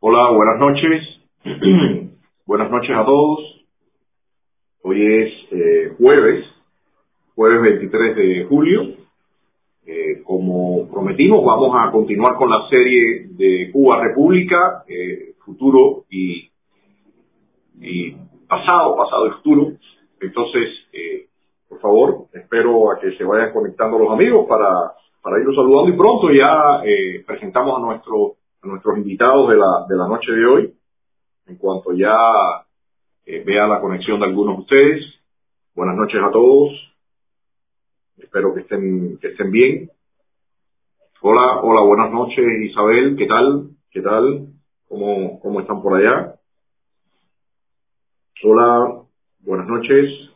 Hola, buenas noches. buenas noches a todos. Hoy es eh, jueves, jueves 23 de julio. Eh, como prometimos, vamos a continuar con la serie de Cuba República, eh, futuro y, y pasado, pasado y futuro. Entonces, por favor, espero a que se vayan conectando los amigos para, para irlos saludando y pronto ya presentamos a nuestro a nuestros invitados de la, de la noche de hoy. En cuanto ya eh, vea la conexión de algunos de ustedes. Buenas noches a todos. Espero que estén, que estén bien. Hola, hola, buenas noches Isabel, ¿qué tal? ¿Qué tal? ¿Cómo, cómo están por allá? Hola, buenas noches.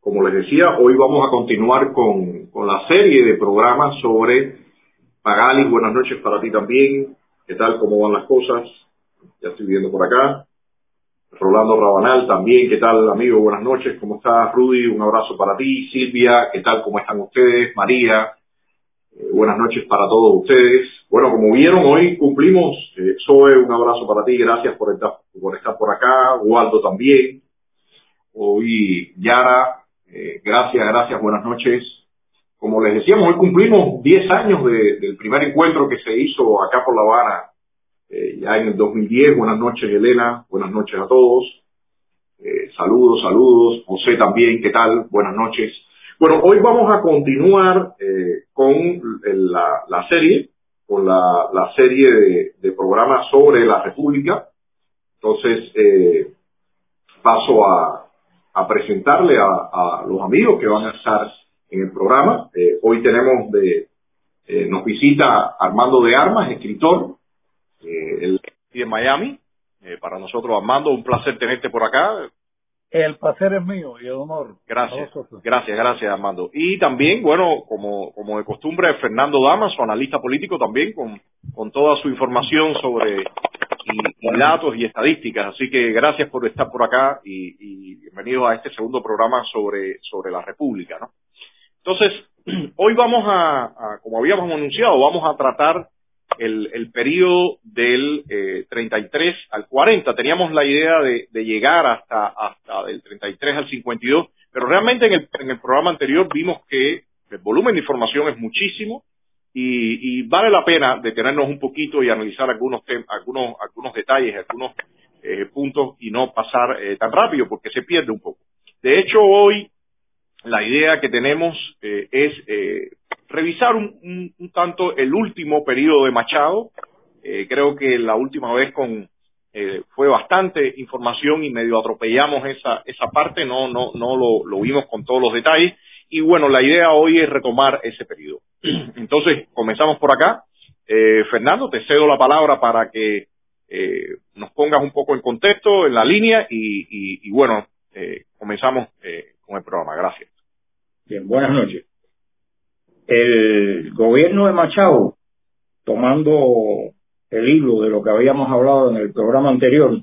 Como les decía, hoy vamos a continuar con, con la serie de programas sobre Magali. Buenas noches para ti también. ¿Qué tal? ¿Cómo van las cosas? Ya estoy viendo por acá. Rolando Rabanal también, ¿qué tal amigo? Buenas noches, ¿cómo estás Rudy? Un abrazo para ti. Silvia, ¿qué tal? ¿Cómo están ustedes? María, eh, buenas noches para todos ustedes. Bueno, como vieron, hoy cumplimos. Eh, Zoe, un abrazo para ti, gracias por estar por, estar por acá. Waldo también. Hoy Yara, eh, gracias, gracias, buenas noches. Como les decíamos, hoy cumplimos 10 años del primer encuentro que se hizo acá por La Habana, eh, ya en el 2010. Buenas noches, Elena. Buenas noches a todos. Eh, saludos, saludos. José también, ¿qué tal? Buenas noches. Bueno, hoy vamos a continuar eh, con la, serie, con la, serie de, programas sobre la República. Entonces, paso a, presentarle a los amigos que van a estar en el programa. Eh, hoy tenemos de, eh, nos visita Armando de Armas, escritor, eh, el de Miami. para nosotros, Armando, un placer tenerte por acá. El placer es mío y el honor. Gracias, gracias, gracias, Armando. Y también, bueno, como, como de costumbre, Fernando Damas, su analista político también, con, con toda su información sobre y, datos y estadísticas. Así que gracias por estar por acá y, y bienvenidos a este segundo programa sobre, sobre la República, ¿no? Entonces, hoy vamos a, como habíamos anunciado, vamos a tratar el, el periodo del eh, 33 al 40. Teníamos la idea de, llegar hasta, hasta del 33 al 52, pero realmente en el, en el programa anterior vimos que el volumen de información es muchísimo y, vale la pena detenernos un poquito y analizar algunos algunos algunos detalles, algunos eh, puntos y no pasar eh, tan rápido porque se pierde un poco. De hecho, hoy la idea que tenemos eh, es eh, revisar un, tanto el último periodo de Machado. Eh, creo que la última vez con fue bastante información y medio atropellamos esa esa parte, no no no lo, vimos con todos los detalles. Y bueno, la idea hoy es retomar ese periodo. Entonces, comenzamos por acá. Fernando, te cedo la palabra para que nos pongas un poco en contexto, en la línea y, y bueno, comenzamos con el programa. Gracias. Bien, buenas noches. El gobierno de Machado, tomando el hilo de lo que habíamos hablado en el programa anterior,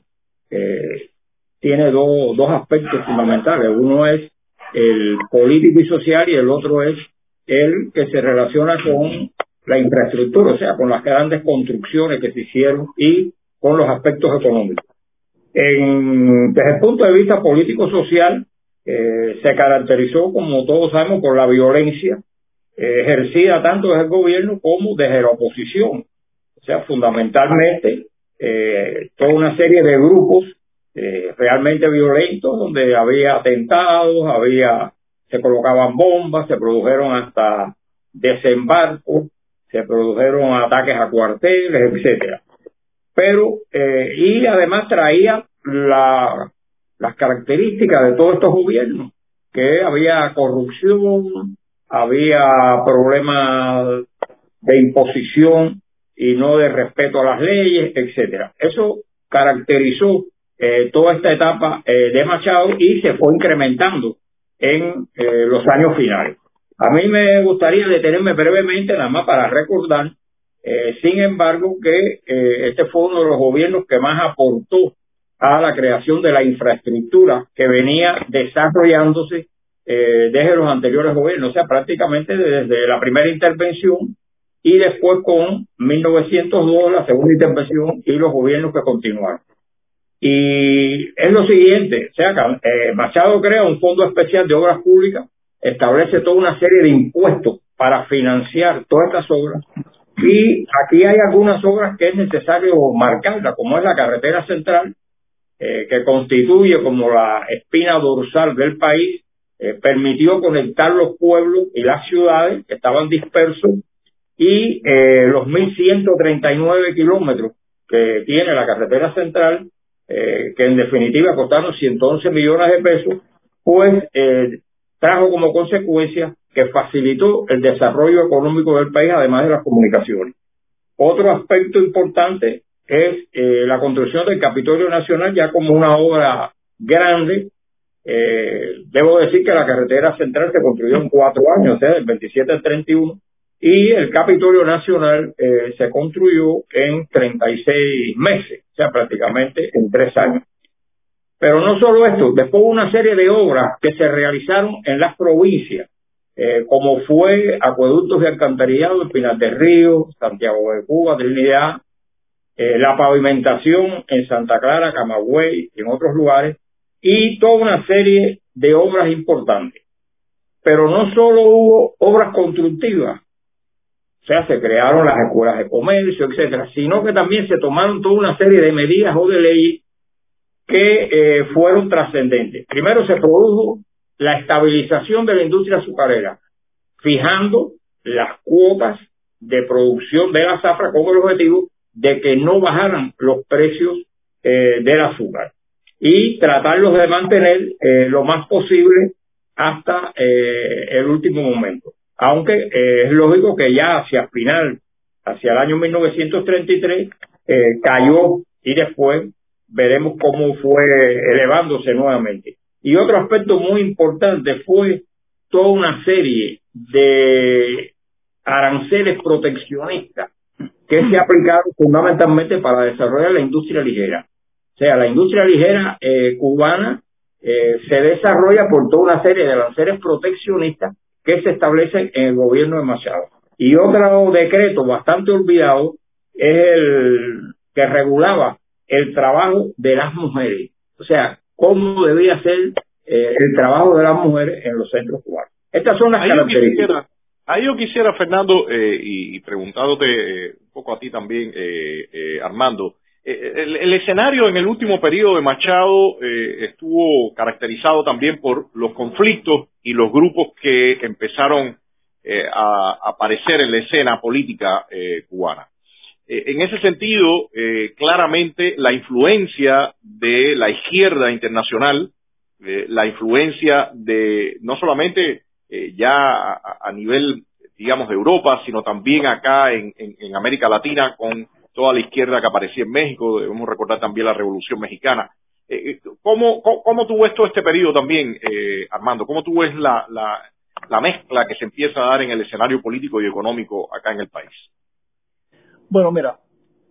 eh, tiene dos, dos aspectos fundamentales. Uno es el político y social y el otro es el que se relaciona con la infraestructura, o sea, con las grandes construcciones que se hicieron y con los aspectos económicos. En, desde el punto de vista político-social, eh, se caracterizó, como todos sabemos, por la violencia eh, ejercida tanto desde el gobierno como desde la oposición. O sea, fundamentalmente, eh, toda una serie de grupos realmente violentos donde había atentados, había se colocaban bombas, se produjeron hasta desembarcos, se produjeron ataques a cuarteles, etcétera. Pero, y además traía la las características de todos estos gobiernos, que había corrupción, había problemas de imposición y no de respeto a las leyes, etcétera. Eso caracterizó eh, toda esta etapa eh, de Machado y se fue incrementando en eh, los años finales. A mí me gustaría detenerme brevemente nada más para recordar, sin embargo, que este fue uno de los gobiernos que más aportó a la creación de la infraestructura que venía desarrollándose eh, desde los anteriores gobiernos, o sea, prácticamente desde la primera intervención y después con 1902 la segunda intervención y los gobiernos que continuaron. Y es lo siguiente, o sea, eh, Machado crea un fondo especial de obras públicas, establece toda una serie de impuestos para financiar todas estas obras y aquí hay algunas obras que es necesario marcarlas, como es la carretera central, eh, que constituye como la espina dorsal del país, eh, permitió conectar los pueblos y las ciudades que estaban dispersos y eh, los 1.139 kilómetros que tiene la carretera central, que en definitiva costaron 111 millones de pesos, pues trajo como consecuencia que facilitó el desarrollo económico del país, además de las comunicaciones. Otro aspecto importante es eh, la construcción del Capitolio Nacional ya como una obra grande. Eh, debo decir que la carretera central se construyó en cuatro años, o sea, del 27 al 31, y el Capitolio Nacional eh, se construyó en 36 meses, o sea, prácticamente en tres años. Pero no solo esto, después una serie de obras que se realizaron en las provincias, eh, como fue acueductos de alcantarillado Pinar del Río, Santiago de Cuba, Trinidad, eh, la pavimentación en Santa Clara, Camagüey y en otros lugares, y toda una serie de obras importantes. Pero no solo hubo obras constructivas, o sea, se crearon las escuelas de comercio, etcétera, sino que también se tomaron toda una serie de medidas o de leyes que eh, fueron trascendentes. Primero se produjo la estabilización de la industria azucarera, fijando las cuotas de producción de la zafra con el objetivo de que no bajaran los precios eh, del azúcar y tratarlos de mantener eh, lo más posible hasta eh, el último momento. Aunque eh, es lógico que ya hacia final, hacia el año 1933, eh, cayó y después veremos cómo fue elevándose nuevamente. Y otro aspecto muy importante fue toda una serie de aranceles proteccionistas que se aplicaron fundamentalmente para desarrollar la industria ligera. O sea, la industria ligera eh, cubana eh, se desarrolla por toda una serie de aranceles proteccionistas que se establecen en el gobierno de Machado. Y otro decreto bastante olvidado es el que regulaba el trabajo de las mujeres. O sea, cómo debía ser eh, el trabajo de las mujeres en los centros cubanos. Estas son las características. Ahí yo quisiera, Fernando, eh, y, preguntándote eh, un poco a ti también, Armando, el, el, escenario en el último periodo de Machado estuvo caracterizado también por los conflictos y los grupos que empezaron a aparecer en la escena política cubana. Eh, en ese sentido, eh, claramente la influencia de la izquierda internacional, eh, la influencia de no solamente ya a, nivel, digamos, de Europa, sino también acá en, América Latina con toda la izquierda que aparecía en México, debemos recordar también la Revolución Mexicana. ¿cómo, cómo, tú ves todo este periodo también, Armando? ¿Cómo tú ves la, la mezcla que se empieza a dar en el escenario político y económico acá en el país? Bueno, mira,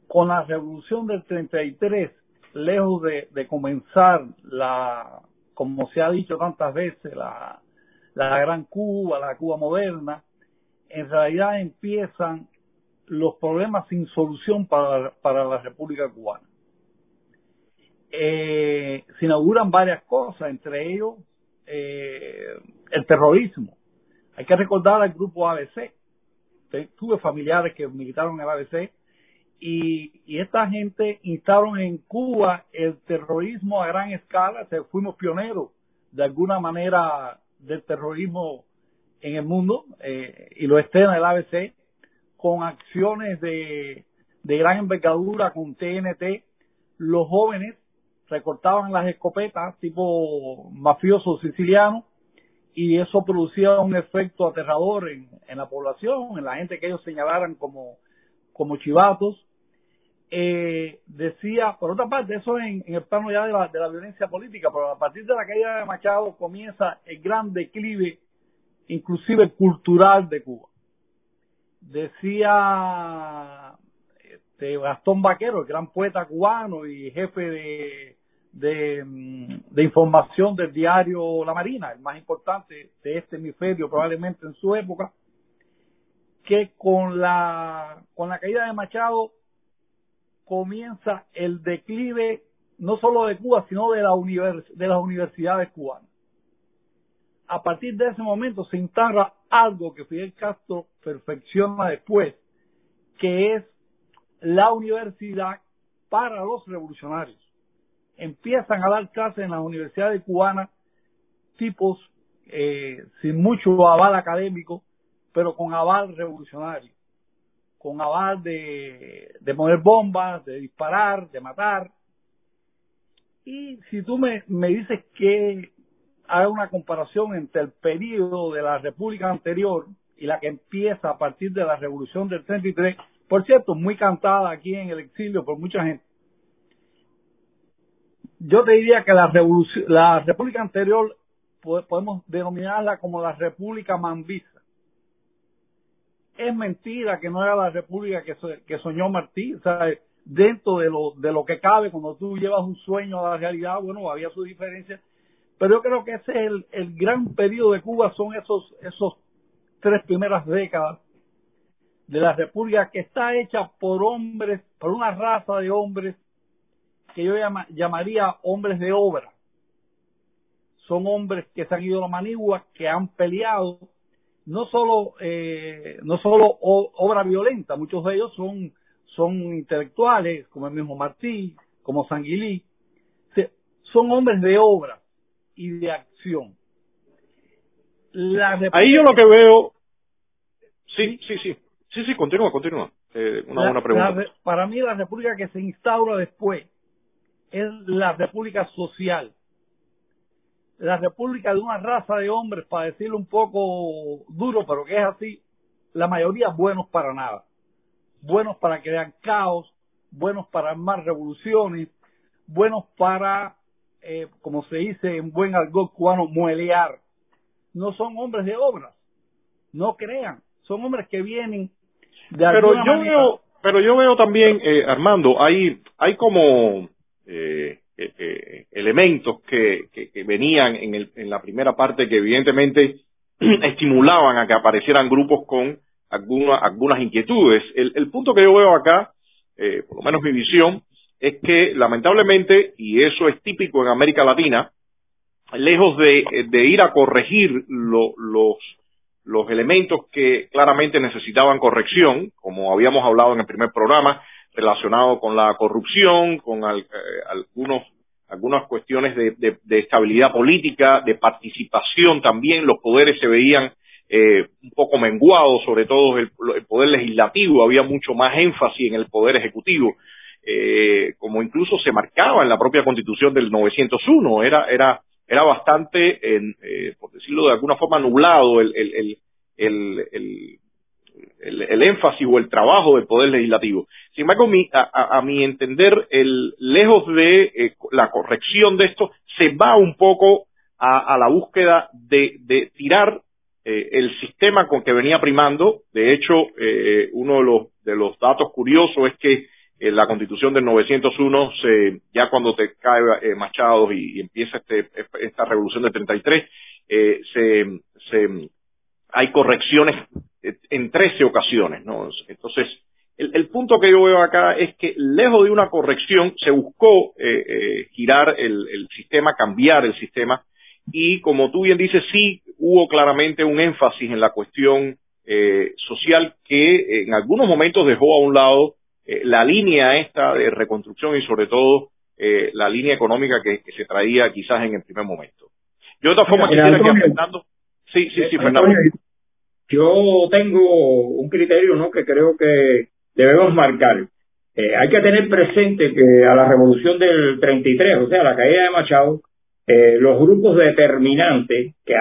con la revolución del 33, lejos de comenzar la, como se ha dicho tantas veces, la, la gran Cuba, la Cuba moderna, en realidad empiezan los problemas sin solución para, para la República Cubana. Eh, se inauguran varias cosas, entre ellos eh, el terrorismo. Hay que recordar al grupo ABC, tuve familiares que militaron en el ABC y, esta gente instaron en Cuba el terrorismo a gran escala, se fuimos pioneros de alguna manera del terrorismo en el mundo eh, y lo en el ABC con acciones de, de gran envergadura con TNT. Los jóvenes recortaban las escopetas tipo mafioso siciliano y eso producía un efecto aterrador en, en la población, en la gente que ellos señalaran como, como chivatos. Eh, decía, por otra parte, eso en, en el plano ya de la, violencia política, pero a partir de la caída de Machado comienza el gran declive, inclusive cultural de Cuba. Decía este, Gastón Vaquero, el gran poeta cubano y jefe de, de, de, información del diario La Marina, el más importante de este hemisferio probablemente en su época, que con la con la caída de Machado comienza el declive no solo de Cuba, sino de, la de las universidades cubanas. A partir de ese momento se instala algo que Fidel Castro perfecciona después, que es la universidad para los revolucionarios. Empiezan a dar clases en las universidades cubanas tipos eh, sin mucho aval académico, pero con aval revolucionario, con aval de, de poner bombas, de disparar, de matar. Y si tú me, me dices que haga una comparación entre el periodo de la República anterior y la que empieza a partir de la Revolución del 33, por cierto, muy cantada aquí en el exilio por mucha gente. Yo te diría que la, revolución, la República anterior podemos denominarla como la República Mambisa. Es mentira que no era la República que, que soñó Martí, o sea, dentro de lo, de lo que cabe, cuando tú llevas un sueño a la realidad, bueno, había su diferencia, pero yo creo que ese es el, el gran periodo de Cuba, son esos, esos tres primeras décadas de la República que está hecha por hombres, por una raza de hombres que yo llamaría hombres de obra. Son hombres que se han ido a la manigua, que han peleado, no solo, eh, no solo obra violenta, muchos de ellos son, son intelectuales, como el mismo Martí, como Sanguilí, son hombres de obra y de acción. Ahí yo lo que veo, sí, sí, sí, sí, sí, continúa, continúa. Eh, una buena pregunta. para mí la república que se instaura después es la república social, la república de una raza de hombres, para decirlo un poco duro, pero que es así, la mayoría buenos para nada. Buenos para crear caos, buenos para armar revoluciones, buenos para, eh, como se dice en buen argot cubano, muelear. No son hombres de obras, no crean, son hombres que vienen de pero yo Veo, pero yo veo también, eh, Armando, hay, hay como... Eh, eh, eh, elementos que, que, venían en, el, en la primera parte que evidentemente estimulaban a que aparecieran grupos con alguna, algunas inquietudes. El, punto que yo veo acá, eh, por lo menos mi visión, es que lamentablemente, y eso es típico en América Latina, lejos de, de ir a corregir los, los elementos que claramente necesitaban corrección, como habíamos hablado en el primer programa, relacionado con la corrupción, con eh, algunos algunas cuestiones de, estabilidad política, de participación también, los poderes se veían eh, un poco menguados, sobre todo el, poder legislativo, había mucho más énfasis en el poder ejecutivo, eh, como incluso se marcaba en la propia constitución del 901, era, era, era bastante, por decirlo de alguna forma, nublado el, el, el, el, énfasis o el trabajo del poder legislativo. Sin embargo, a, mi entender, el, lejos de eh, la corrección de esto, se va un poco a, la búsqueda de, tirar eh, el sistema con que venía primando. De hecho, eh, uno de los, datos curiosos es que en la constitución del 901, se, ya cuando te cae Machado y, empieza este, esta revolución del 33, se, se, hay correcciones en 13 ocasiones, ¿no? Entonces, el, punto que yo veo acá es que lejos de una corrección se buscó eh, eh, girar el, sistema, cambiar el sistema y como tú bien dices, sí hubo claramente un énfasis en la cuestión eh, social que en algunos momentos dejó a un lado la línea esta de reconstrucción y sobre todo la línea económica que, se traía quizás en el primer momento. Yo de otra forma quisiera que Fernando... Sí, sí, sí, Fernando. Yo tengo un criterio ¿no? que creo que debemos marcar. Eh, hay que tener presente que a la revolución del 33, o sea, la caída de Machado, eh, los grupos determinantes que,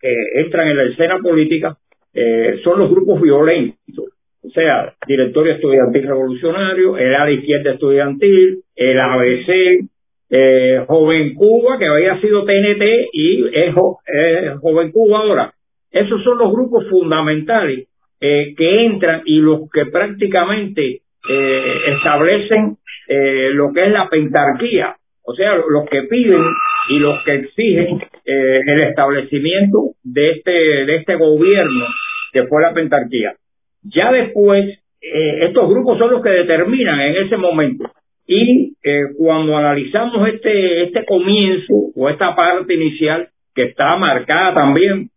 que, entran en la escena política eh, son los grupos violentos, o sea, Directorio Estudiantil Revolucionario, el ala izquierda estudiantil, el ABC, eh, Joven Cuba, que había sido TNT y es Joven Cuba ahora. Esos son los grupos fundamentales eh, que entran y los que prácticamente eh, establecen eh, lo que es la pentarquía, o sea, los que piden y los que exigen el establecimiento de este de este gobierno que fue la pentarquía. Ya después, estos grupos son los que determinan en ese momento. Y cuando analizamos este, este comienzo o esta parte inicial, que está marcada también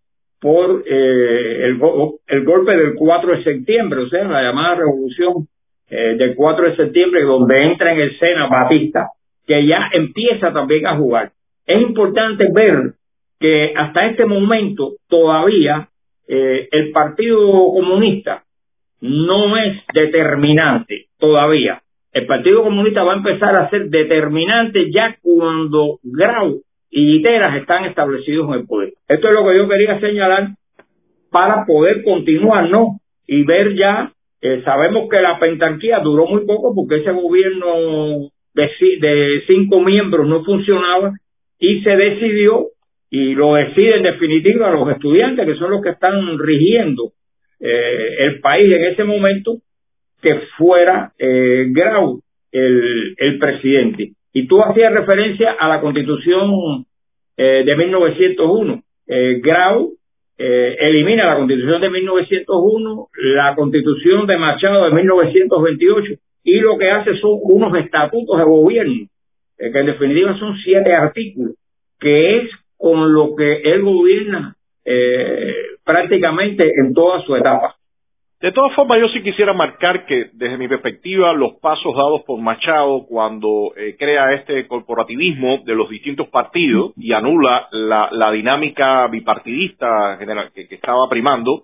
por eh, el, golpe del 4 de septiembre, o sea, la llamada revolución eh, del 4 de septiembre, donde entra en escena Batista, que ya empieza también a jugar. Es importante ver que hasta este momento todavía eh, el Partido Comunista no es determinante todavía. El Partido Comunista va a empezar a ser determinante ya cuando Grau y literas están establecidos en el poder. Esto es lo que yo quería señalar para poder continuar, ¿no? Y ver ya, eh, sabemos que la pentarquía duró muy poco porque ese gobierno de, de cinco miembros no funcionaba y se decidió, y lo decide en definitiva los estudiantes, que son los que están rigiendo eh, el país en ese momento, que fuera eh, Grau el, el presidente. Y tú hacías referencia a la constitución eh, de 1901. Eh, Grau eh, elimina la constitución de 1901, la constitución de Machado de 1928 y lo que hace son unos estatutos de gobierno, que en definitiva son siete artículos, que es con lo que él gobierna prácticamente en toda su etapa. De todas formas, yo sí quisiera marcar que, desde mi perspectiva, los pasos dados por Machado cuando eh, crea este corporativismo de los distintos partidos y anula la, dinámica bipartidista general, que, estaba primando,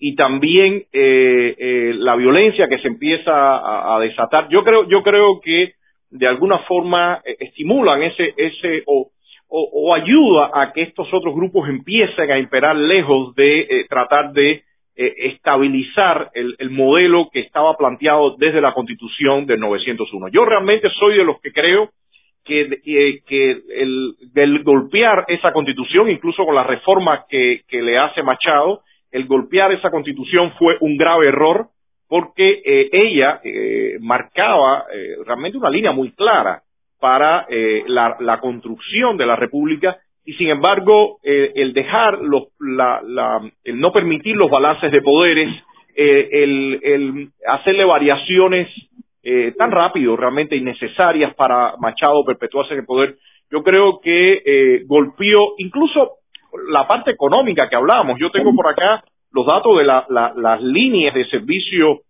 y también eh, eh, la violencia que se empieza a, desatar, yo creo, yo creo que de alguna forma estimulan ese, ese o, o, ayuda a que estos otros grupos empiecen a imperar lejos de tratar de eh, estabilizar el, modelo que estaba planteado desde la Constitución del 901. Yo realmente soy de los que creo que, el, golpear esa Constitución, incluso con la reforma que, le hace Machado, el golpear esa Constitución fue un grave error porque eh, ella eh, marcaba realmente una línea muy clara para la construcción de la República y sin embargo eh, el dejar los, la, la, el no permitir los balances de poderes, eh, el, el, hacerle variaciones eh, tan rápido, realmente innecesarias para Machado perpetuarse en el poder, yo creo que golpeó incluso la parte económica que hablábamos. Yo tengo por acá los datos de la, las líneas de servicio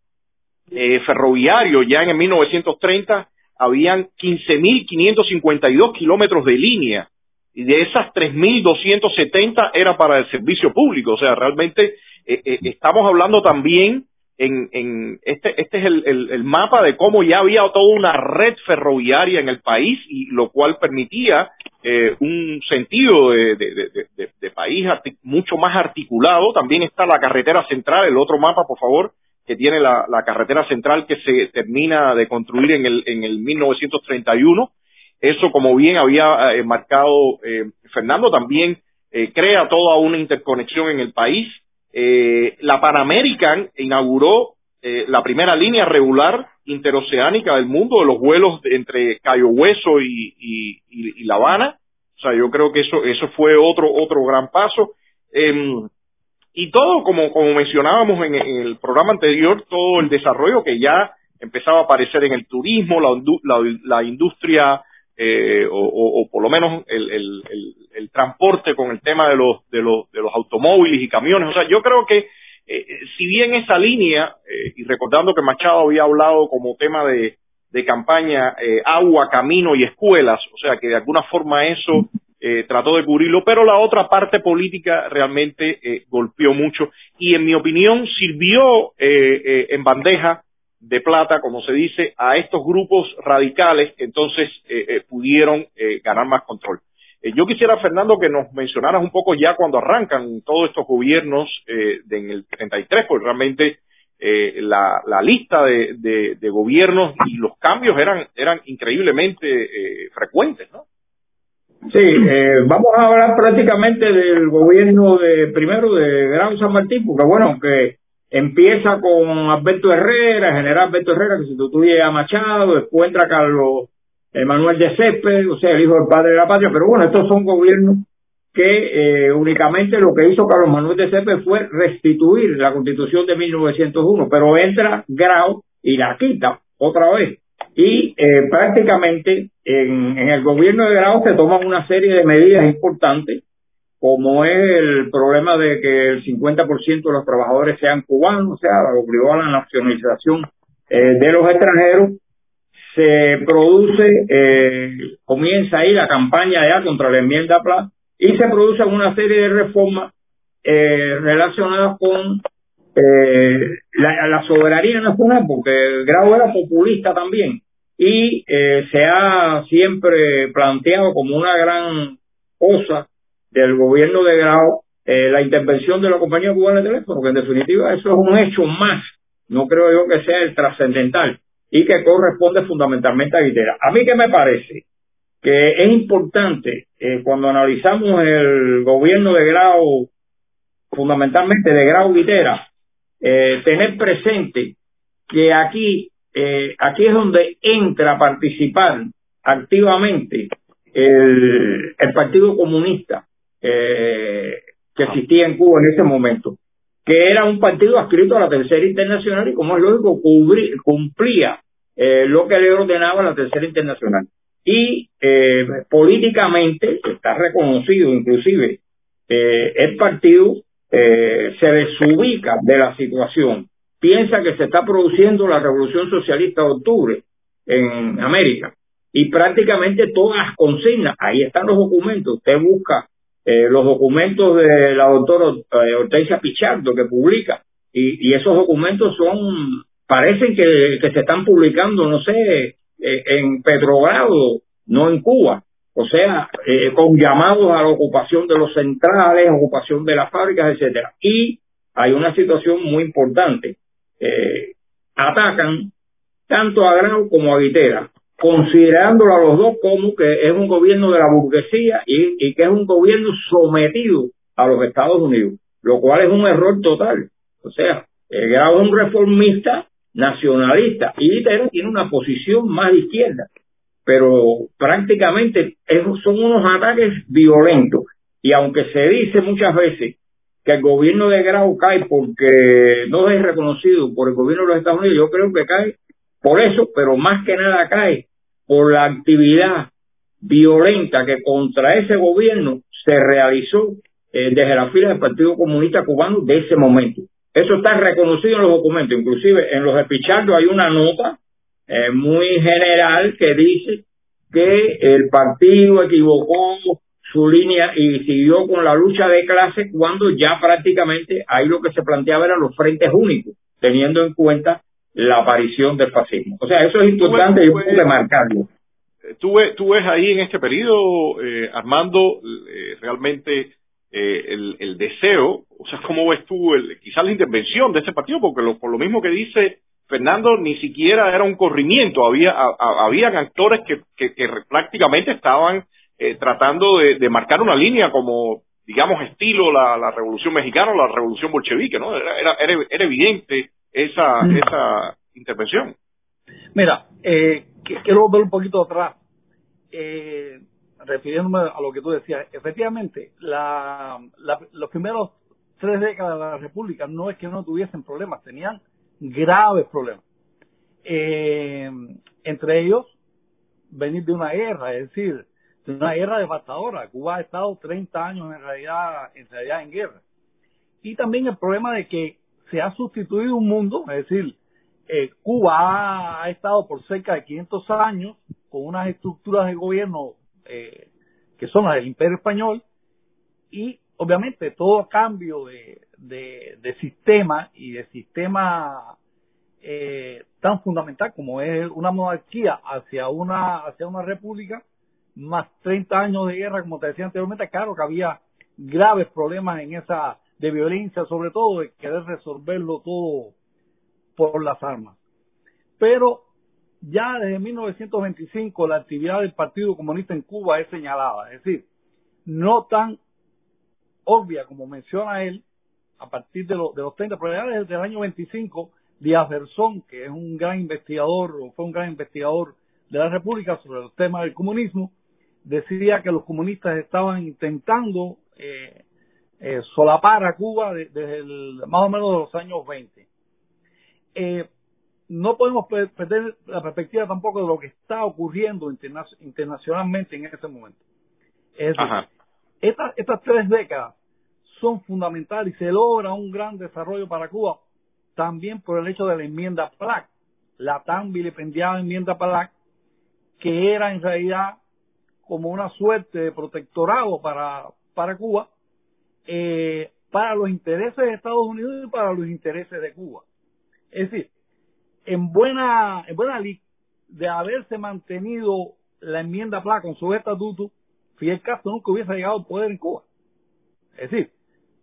ferroviario ya en el 1930 habían 15.552 kilómetros de línea y de esas 3.270 era para el servicio público. O sea, realmente eh, eh, estamos hablando también en, en este, este es el, el, mapa de cómo ya había toda una red ferroviaria en el país y lo cual permitía eh, un sentido de, de, país mucho más articulado. También está la carretera central, el otro mapa, por favor, que tiene la, la carretera central que se termina de construir en el, en el 1931 eso, como bien había eh, marcado eh, Fernando, también eh, crea toda una interconexión en el país. la Pan American inauguró la primera línea regular interoceánica del mundo de los vuelos entre Cayo Hueso y, La Habana. O sea, yo creo que eso, eso fue otro, otro gran paso. Em, y todo, como, como mencionábamos en, el programa anterior, todo el desarrollo que ya empezaba a aparecer en el turismo, la, la industria eh, o, por lo menos el, el, el, transporte con el tema de los, de, los, de los automóviles y camiones. O sea, yo creo que eh, si bien esa línea, eh, y recordando que Machado había hablado como tema de, de campaña agua, camino y escuelas, o sea que de alguna forma eso trató de cubrirlo, pero la otra parte política realmente golpeó mucho y en mi opinión sirvió en bandeja de plata, como se dice, a estos grupos radicales entonces eh, eh, pudieron eh, ganar más control. yo quisiera, Fernando, que nos mencionaras un poco ya cuando arrancan todos estos gobiernos en el 33, porque realmente la, la, lista de, de, gobiernos y los cambios eran, eran increíblemente frecuentes, ¿no? Sí, vamos a hablar prácticamente del gobierno de primero de Gran San Martín, porque bueno, aunque Empieza con Alberto Herrera, general Alberto Herrera, que sustituye a Machado, después entra Carlos Manuel de Césped, o sea, el hijo del padre de la patria, pero bueno, estos son gobiernos que eh, únicamente lo que hizo Carlos Manuel de Cepe fue restituir la constitución de 1901, pero entra Grau y la quita otra vez. Y eh, prácticamente en, en el gobierno de Grau se toman una serie de medidas importantes, como es el problema de que el 50% de los trabajadores sean cubanos, o sea, obligó a la nacionalización eh, de los extranjeros, se produce, eh, comienza ahí la campaña ya contra la enmienda PLA y se producen una serie de reformas eh, relacionadas con eh, la, la, soberanía nacional, porque Grau era populista también, y se ha siempre planteado como una gran cosa del gobierno de Grau eh, la intervención de la compañía cubana de teléfono, que en definitiva eso es un hecho más, no creo yo que sea el trascendental, y que corresponde fundamentalmente a Guitera. A mí que me parece que es importante eh, cuando analizamos el gobierno de Grau, fundamentalmente de Grau Guitera, eh, tener presente que aquí, eh, aquí es donde entra a participar activamente el, el Partido Comunista eh, que existía en Cuba en ese momento, que era un partido adscrito a la Tercera Internacional y como es lógico cumplía eh, lo que le ordenaba la Tercera Internacional. Y eh, políticamente está reconocido inclusive eh, el partido eh, se desubica de la situación. Piensa que se está produciendo la revolución socialista de octubre en América y prácticamente todas las consignas ahí están los documentos usted busca eh, los documentos de la doctora eh, Ortega Pichardo que publica y, esos documentos son parecen que, se están publicando no sé eh, en Petrogrado, no en Cuba. O sea, eh, con llamados a la ocupación de los centrales, ocupación de las fábricas, etcétera. Y hay una situación muy importante. Eh, atacan tanto a Grau como a Vitera, considerándolo a los dos como que es un gobierno de la burguesía y, que es un gobierno sometido a los Estados Unidos, lo cual es un error total. O sea, Grau es un reformista nacionalista y tiene una posición más de izquierda, pero prácticamente son unos ataques violentos y aunque se dice muchas veces que el gobierno de Grau cae porque no es reconocido por el gobierno de los Estados Unidos, yo creo que cae por eso, pero más que nada cae por la actividad violenta que contra ese gobierno se realizó eh, desde la fila del Partido Comunista Cubano de ese momento. Eso está reconocido en los documentos, inclusive en los epichardos hay una nota eh, muy general que dice que el partido equivocó su línea y siguió con la lucha de clase cuando ya prácticamente ahí lo que se planteaba eran los frentes únicos, teniendo en cuenta la aparición del fascismo. O sea, eso es importante y hay que marcarlo. ¿Tú ves, tú ves ahí en este periodo, eh, Armando, eh, realmente eh, el, el, deseo, o sea, ¿cómo ves tú el, quizás la intervención de este partido? Porque lo, por lo mismo que dice Fernando, ni siquiera era un corrimiento, había a, habían actores que, que, que, prácticamente estaban eh, tratando de, de, marcar una línea como, digamos, estilo la, la Revolución Mexicana o la Revolución Bolchevique, ¿no? Era, era, era evidente esa, mm. esa intervención. Mira, eh, quiero volver un poquito atrás. Eh, refiriéndome a lo que tú decías, efectivamente, la, la, los primeros tres décadas de la República no es que no tuviesen problemas, tenían graves problemas. Eh, entre ellos, venir de una guerra, es decir, de una guerra devastadora. Cuba ha estado 30 años en realidad, en realidad en guerra. Y también el problema de que se ha sustituido un mundo, es decir, eh, Cuba ha estado por cerca de 500 años con unas estructuras de gobierno eh, que son las del Imperio Español, y obviamente todo cambio de, sistema y de sistema eh, tan fundamental como es una monarquía hacia una hacia una república más 30 años de guerra como te decía anteriormente claro que había graves problemas en esa de violencia sobre todo de querer resolverlo todo por las armas. Pero ya desde 1925 la actividad del Partido Comunista en Cuba es señalada, es decir, no tan obvia como menciona él a partir de, de los 30, pero ya desde el año 25, Díaz que es un gran investigador, o fue un gran investigador de la República sobre los temas del comunismo, decía que los comunistas estaban intentando eh, eh, solapar a Cuba desde más o menos de los años 20. Eh, no podemos perder la perspectiva tampoco de lo que está ocurriendo internacionalmente en este momento. Es estas, estas tres décadas son fundamentales y se logra un gran desarrollo para Cuba también por el hecho de la enmienda PLAC, la tan vilipendiada enmienda PLAC, que era en realidad como una suerte de protectorado para, para Cuba, eh, para los intereses de Estados Unidos y para los intereses de Cuba. Es decir, en buena, en buena ley de haberse mantenido la enmienda PLA con su estatuto, Fidel Castro nunca hubiese llegado al poder en Cuba. Es decir,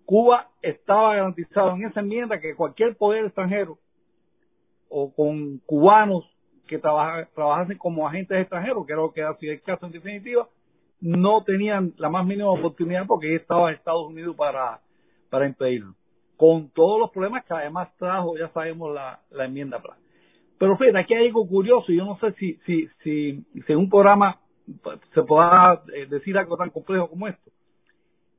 Cuba estaba garantizado en esa enmienda que cualquier poder extranjero o con cubanos que trabajasen como agentes extranjeros, que era lo que era Fidel Castro en definitiva, no tenían la más mínima oportunidad porque estaba Estados Unidos para, para impedirlo. Con todos los problemas que además trajo, ya sabemos, la, la enmienda PLA. Pero fíjate, aquí hay algo curioso yo no sé si, si, si, si en un programa se pueda eh, decir algo tan complejo como esto.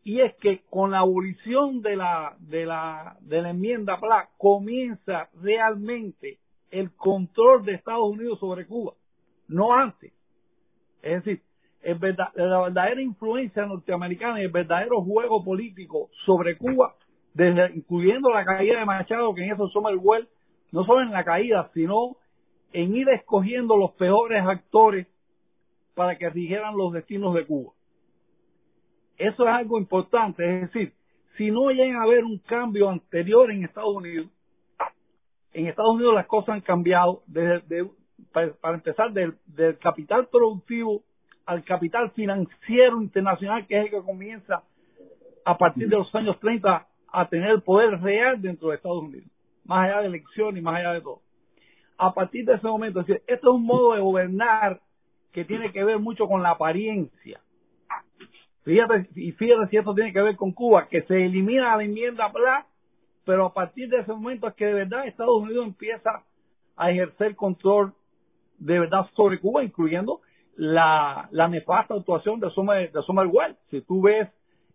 Y es que con la abolición de la, de la, de la enmienda PLA comienza realmente el control de Estados Unidos sobre Cuba, no antes. Es decir, el verdad, la verdadera influencia norteamericana y el verdadero juego político sobre Cuba, desde, incluyendo la caída de Machado, que en eso somos el no solo en la caída, sino en ir escogiendo los peores actores para que rigieran los destinos de Cuba. Eso es algo importante, es decir, si no llega a haber un cambio anterior en Estados Unidos, en Estados Unidos las cosas han cambiado desde, para, empezar del capital productivo al capital financiero internacional que es el que comienza a partir de los años 30 a tener poder real dentro de Estados Unidos más allá de elecciones y más allá de todo. A partir de ese momento, es esto es un modo de gobernar que tiene que ver mucho con la apariencia. Fíjate, y fíjate si esto tiene que ver con Cuba, que se elimina la enmienda PLA, pero a partir de ese momento es que de verdad Estados Unidos empieza a ejercer control de verdad sobre Cuba, incluyendo la, la nefasta actuación de Summer, de Si tú ves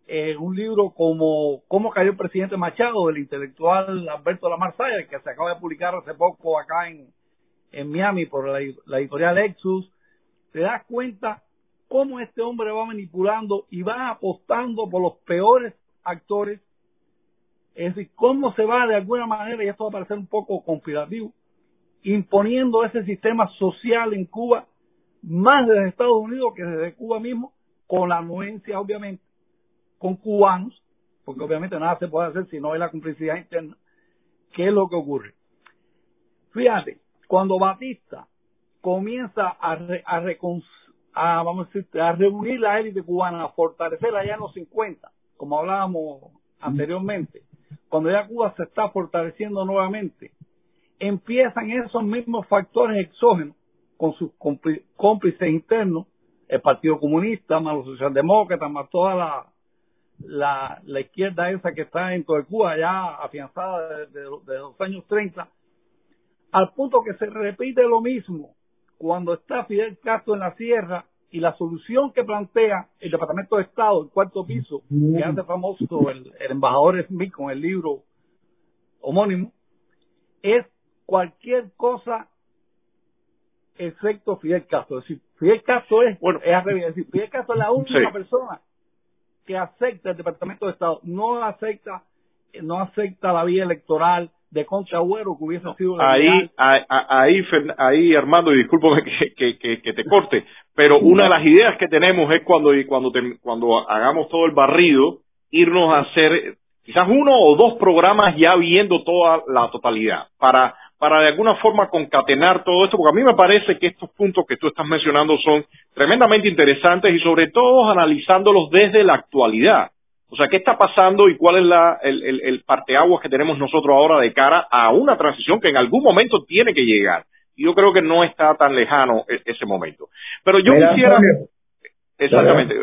eh, un libro como Cómo cayó el presidente Machado, del intelectual Alberto Lamar Sayer, que se acaba de publicar hace poco acá en, en Miami por la, editorial Lexus, te das cuenta cómo este hombre va manipulando y va apostando por los peores actores. Es decir, cómo se va de alguna manera, y esto va a parecer un poco conspirativo, imponiendo ese sistema social en Cuba, más desde Estados Unidos que desde Cuba mismo, con la anuencia, obviamente, con cubanos, porque obviamente nada se puede hacer si no hay la complicidad interna. ¿Qué es lo que ocurre? Fíjate, cuando Batista comienza a, a, vamos a, decir, a reunir la élite cubana, a fortalecer allá en los 50, como hablábamos anteriormente, cuando ya Cuba se está fortaleciendo nuevamente, empiezan esos mismos factores exógenos con sus cómplices internos, el Partido Comunista, más los socialdemócratas, más toda la, la, la izquierda esa que está en todo Cuba, ya afianzada desde, los años 30, al punto que se repite lo mismo cuando está Fidel Castro en la sierra y la solución que plantea el Departamento de Estado, el cuarto piso, que hace famoso el, el embajador Smith con el libro homónimo, es cualquier cosa excepto Fidel Castro. Es decir, Fidel Castro es, bueno, es, decir, Fidel Castro es la única persona que acepta el Departamento de Estado, no acepta, no acepta la vía electoral de Concha Agüero que hubiese sido ahí, ahí, ahí, ahí, Armando, y discúlpame que, que, que, te corte, pero una de las ideas que tenemos es cuando, cuando, cuando hagamos todo el barrido, irnos a hacer quizás uno o dos programas ya viendo toda la totalidad para para de alguna forma concatenar todo esto, porque a mí me parece que estos puntos que tú estás mencionando son tremendamente interesantes y sobre todo analizándolos desde la actualidad. O sea, ¿qué está pasando y cuál es la, el, el, el parteaguas que tenemos nosotros ahora de cara a una transición que en algún momento tiene que llegar? Y yo creo que no está tan lejano e, ese momento. Pero yo quisiera... Exactamente.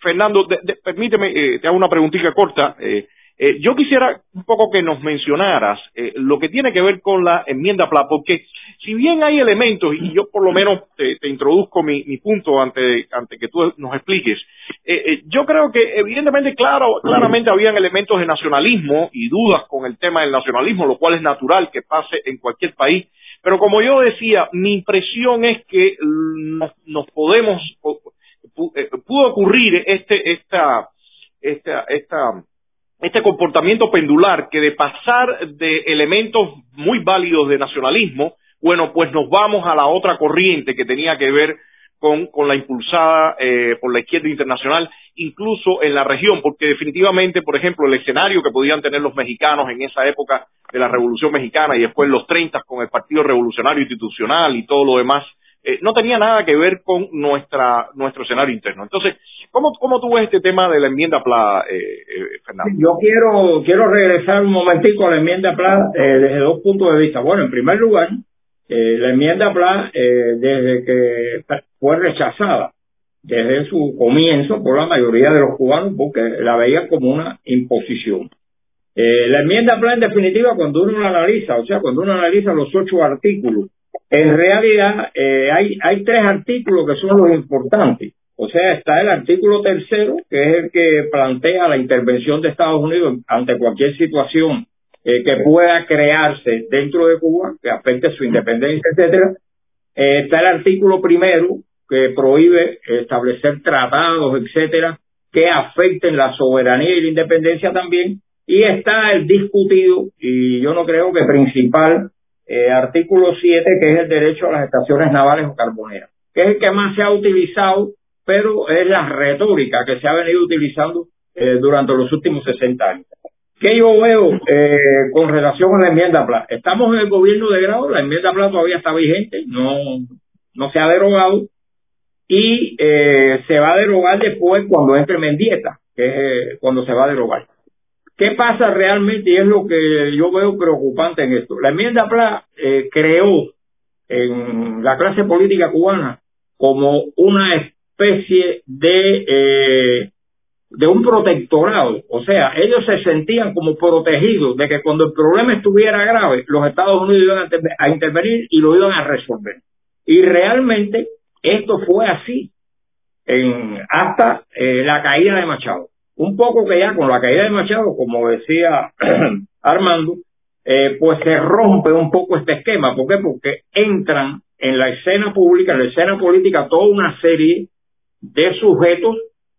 Fernando, permíteme, eh, te hago una preguntita corta. Eh, Eh, yo quisiera un poco que nos mencionaras eh, lo que tiene que ver con la enmienda PLA, porque si bien hay elementos, y yo por lo menos te, introduzco mi, punto ante, ante que tú nos expliques, eh, yo creo que evidentemente, claro, claramente habían elementos de nacionalismo y dudas con el tema del nacionalismo, lo cual es natural que pase en cualquier país, pero como yo decía, mi impresión es que nos, podemos, pudo ocurrir este, esta, esta, esta este comportamiento pendular que de pasar de elementos muy válidos de nacionalismo, bueno, pues nos vamos a la otra corriente que tenía que ver con, con la impulsada eh, por la izquierda internacional, incluso en la región, porque definitivamente, por ejemplo, el escenario que podían tener los mexicanos en esa época de la Revolución Mexicana y después los 30 con el Partido Revolucionario Institucional y todo lo demás, eh, no tenía nada que ver con nuestra, nuestro escenario interno. Entonces, ¿cómo, cómo tú ves este tema de la enmienda PLA, eh, eh, Fernando? Yo quiero, quiero regresar un momentico a la enmienda PLA desde dos puntos de vista. Bueno, en primer lugar, la enmienda PLA, desde que fue rechazada, desde su comienzo por la mayoría de los cubanos, porque la veían como una imposición. la enmienda PLA, en definitiva, cuando uno la analiza, o sea, cuando uno analiza los ocho artículos en realidad, eh, hay, hay tres artículos que son los importantes. O sea, está el artículo tercero, que es el que plantea la intervención de Estados Unidos ante cualquier situación eh, que pueda crearse dentro de Cuba, que afecte su independencia, etcétera. Eh, está el artículo primero, que prohíbe establecer tratados, etcétera, que afecten la soberanía y la independencia también. Y está el discutido, y yo no creo que principal, eh, artículo 7, que es el derecho a las estaciones navales o carboneras, que es el que más se ha utilizado, pero es la retórica que se ha venido utilizando eh, durante los últimos 60 años. ¿Qué yo veo eh, con relación a la enmienda PLA? Estamos en el gobierno de grado, la enmienda PLA todavía está vigente, no, no se ha derogado y se va a derogar después cuando entre Mendieta, que es cuando se va a derogar. ¿Qué pasa realmente? Y es lo que yo veo preocupante en esto. La enmienda PLA eh, creó en la clase política cubana como una especie de, eh, de un protectorado. O sea, ellos se sentían como protegidos de que cuando el problema estuviera grave, los Estados Unidos iban a, intervenir y lo iban a resolver. Y realmente esto fue así en, hasta eh, la caída de Machado un poco que ya con la caída de Machado, como decía Armando, eh, pues se rompe un poco este esquema. ¿Por qué? Porque entran en la escena pública, en la escena política, toda una serie de sujetos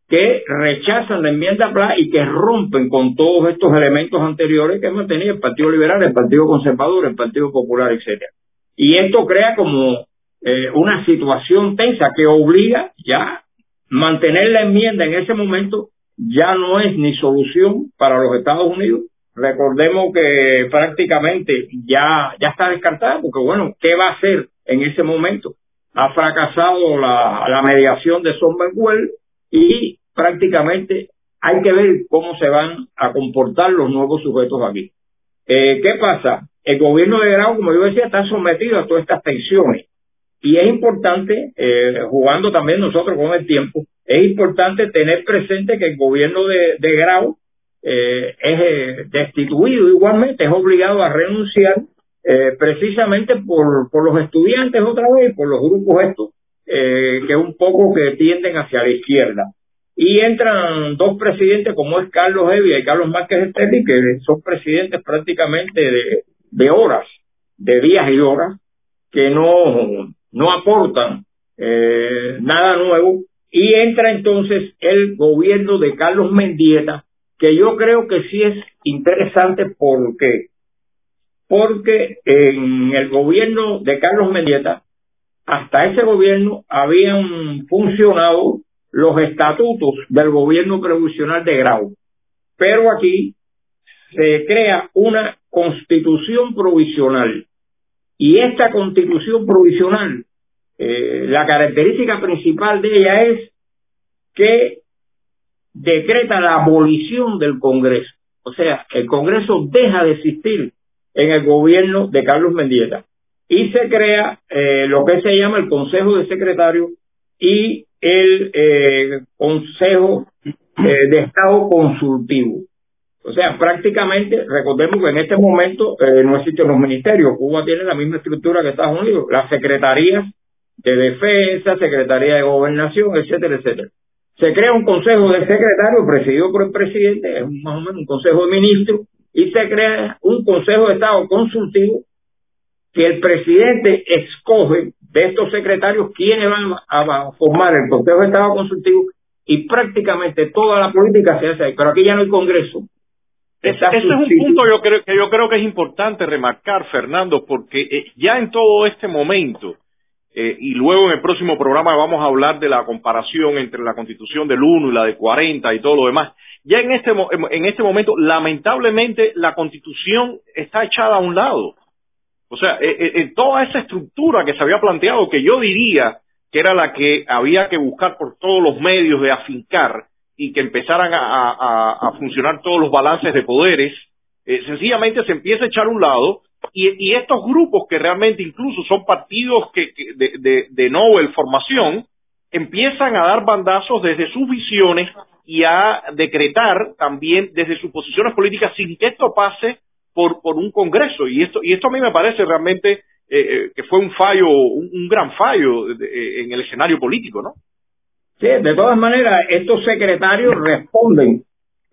que rechazan la enmienda PLA y que rompen con todos estos elementos anteriores que mantenía el Partido Liberal, el Partido Conservador, el Partido Popular, etcétera. Y esto crea como eh, una situación tensa que obliga ya mantener la enmienda en ese momento ya no es ni solución para los Estados Unidos. Recordemos que prácticamente ya, ya está descartada, porque bueno, ¿qué va a hacer en ese momento? Ha fracasado la, mediación de Sonbenwell y prácticamente hay que ver cómo se van a comportar los nuevos sujetos aquí. Eh, ¿Qué pasa? El gobierno de Grau, como yo decía, está sometido a todas estas tensiones. Y es importante, eh, jugando también nosotros con el tiempo, es importante tener presente que el gobierno de, de Grau eh, es eh, destituido igualmente, es obligado a renunciar eh, precisamente por, por los estudiantes otra vez, por los grupos estos, eh, que un poco que tienden hacia la izquierda. Y entran dos presidentes como es Carlos Evia y Carlos Márquez Esterri, que son presidentes prácticamente de, de horas, de días y horas, que no, no aportan eh, nada nuevo y entra entonces el gobierno de Carlos Mendieta, que yo creo que sí es interesante porque porque en el gobierno de Carlos Mendieta, hasta ese gobierno habían funcionado los estatutos del gobierno provisional de Grau. Pero aquí se crea una constitución provisional. Y esta constitución provisional eh, la característica principal de ella es que decreta la abolición del Congreso. O sea, el Congreso deja de existir en el gobierno de Carlos Mendieta y se crea eh, lo que se llama el Consejo de Secretarios y el eh, Consejo de Estado Consultivo. O sea, prácticamente, recordemos que en este momento no existen los ministerios. Cuba tiene la misma estructura que Estados Unidos, las secretarías de defensa, secretaría de gobernación, etcétera, etcétera. Se crea un consejo de secretario presidido por el presidente, es más o menos un consejo de ministros, y se crea un consejo de Estado consultivo que el presidente escoge de estos secretarios quiénes van a formar el consejo de Estado consultivo y prácticamente toda la política se hace ahí. Pero aquí ya no hay Congreso. Ese es un punto yo creo, que yo creo que es importante remarcar, Fernando, porque eh, ya en todo este momento, eh, y luego en el próximo programa vamos a hablar de la comparación entre la constitución del 1 y la de 40 y todo lo demás, ya en este, en este momento, lamentablemente, la constitución está echada a un lado. O sea, eh, toda esa estructura que se había planteado, que yo diría que era la que había que buscar por todos los medios de afincar, y que empezaran a, funcionar todos los balances de poderes, eh, sencillamente se empieza a echar a un lado y, estos grupos que realmente incluso son partidos que, de, de, de Nobel formación, empiezan a dar bandazos desde sus visiones y a decretar también desde sus posiciones políticas sin que esto pase por, por un Congreso. Y esto, y esto a mí me parece realmente eh, eh, que fue un fallo, un, gran fallo en el escenario político, ¿no? Sí, de todas maneras, estos secretarios responden.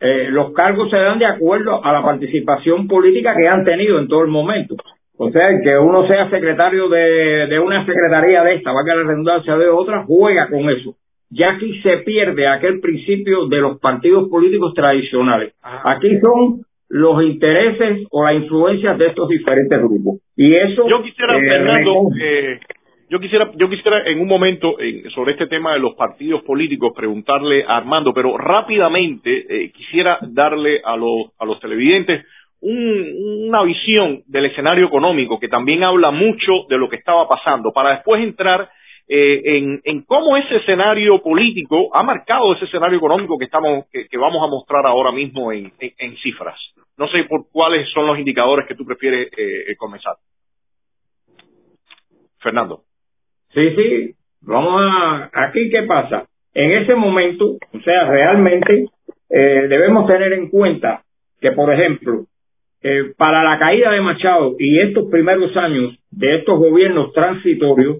Eh, los cargos se dan de acuerdo a la participación política que han tenido en todo el momento. O sea, que uno sea secretario de, de una secretaría de esta, valga la redundancia de otra, juega con eso. Ya aquí se pierde aquel principio de los partidos políticos tradicionales. Aquí son los intereses o la influencia de estos diferentes grupos. Y eso. Yo quisiera, eh, Fernando, eh, yo quisiera, yo quisiera en un momento sobre este tema de los partidos políticos preguntarle a Armando, pero rápidamente eh, quisiera darle a los, a los televidentes una visión del escenario económico que también habla mucho de lo que estaba pasando, para después entrar eh, en, cómo ese escenario político ha marcado ese escenario económico que estamos, que, vamos a mostrar ahora mismo en, cifras. No sé por cuáles son los indicadores que tú prefieres eh, comenzar. Fernando. Sí, sí, vamos a, aquí qué pasa. En ese momento, o sea, realmente eh, debemos tener en cuenta que, por ejemplo, eh, para la caída de Machado y estos primeros años de estos gobiernos transitorios,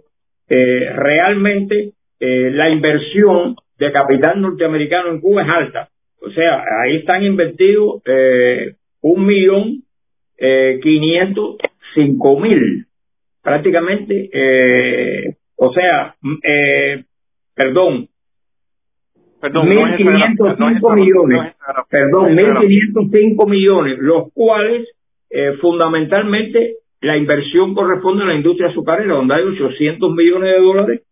eh, realmente la inversión de capital norteamericano en Cuba es alta. O sea, ahí están invertidos un millón quinientos cinco mil prácticamente o sea, eh, perdón, Perdón, 1.505 millones, perdón, 1.505 millones, los cuales eh, fundamentalmente la inversión corresponde a la industria azucarera, donde hay 800 millones de dólares,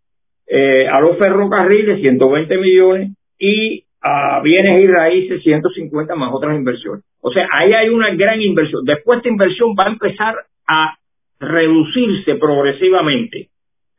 eh, a los ferrocarriles 120 millones y a bienes y raíces 150 más otras inversiones. O sea, ahí hay una gran inversión. Después esta inversión va a empezar a reducirse progresivamente.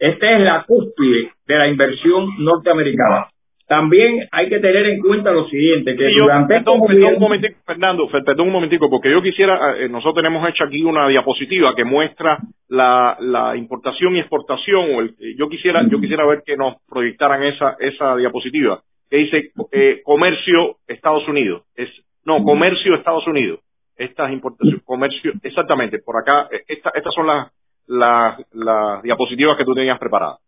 Esta es la cúspide de la inversión norteamericana. También hay que tener en cuenta lo siguiente, que durante perdón, perdón, un momentico, Fernando, perdón un momentico, porque yo quisiera, eh, nosotros tenemos hecho aquí una diapositiva que muestra la, la importación y exportación, o el, yo quisiera, yo quisiera ver que nos proyectaran esa, esa diapositiva, que dice eh, comercio Estados Unidos, es, no, comercio Estados Unidos, estas importaciones, comercio, exactamente, por acá, eh, esta, estas son las, las, diapositivas que tú tenías preparadas.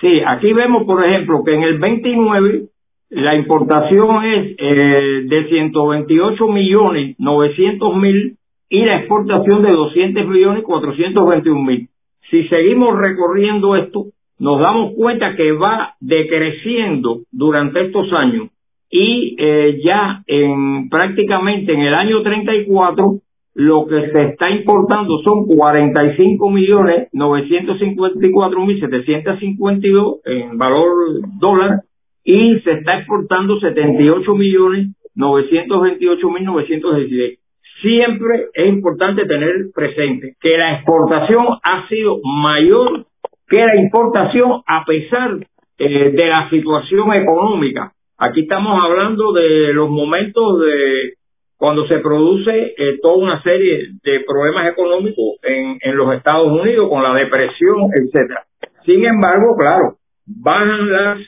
Sí, aquí vemos, por ejemplo, que en el 29 la importación es eh, de 128 millones 900 mil y la exportación de 200 millones 421 mil. Si seguimos recorriendo esto, nos damos cuenta que va decreciendo durante estos años y eh, ya en prácticamente en el año 34 lo que se está importando son 45 millones 954 mil 752 en valor dólar y se está exportando 78 millones 928 mil 916. Siempre es importante tener presente que la exportación ha sido mayor que la importación a pesar eh, de la situación económica. Aquí estamos hablando de los momentos de cuando se produce eh, toda una serie de problemas económicos en, en los Estados Unidos con la depresión, etcétera. Sin embargo, claro, bajan las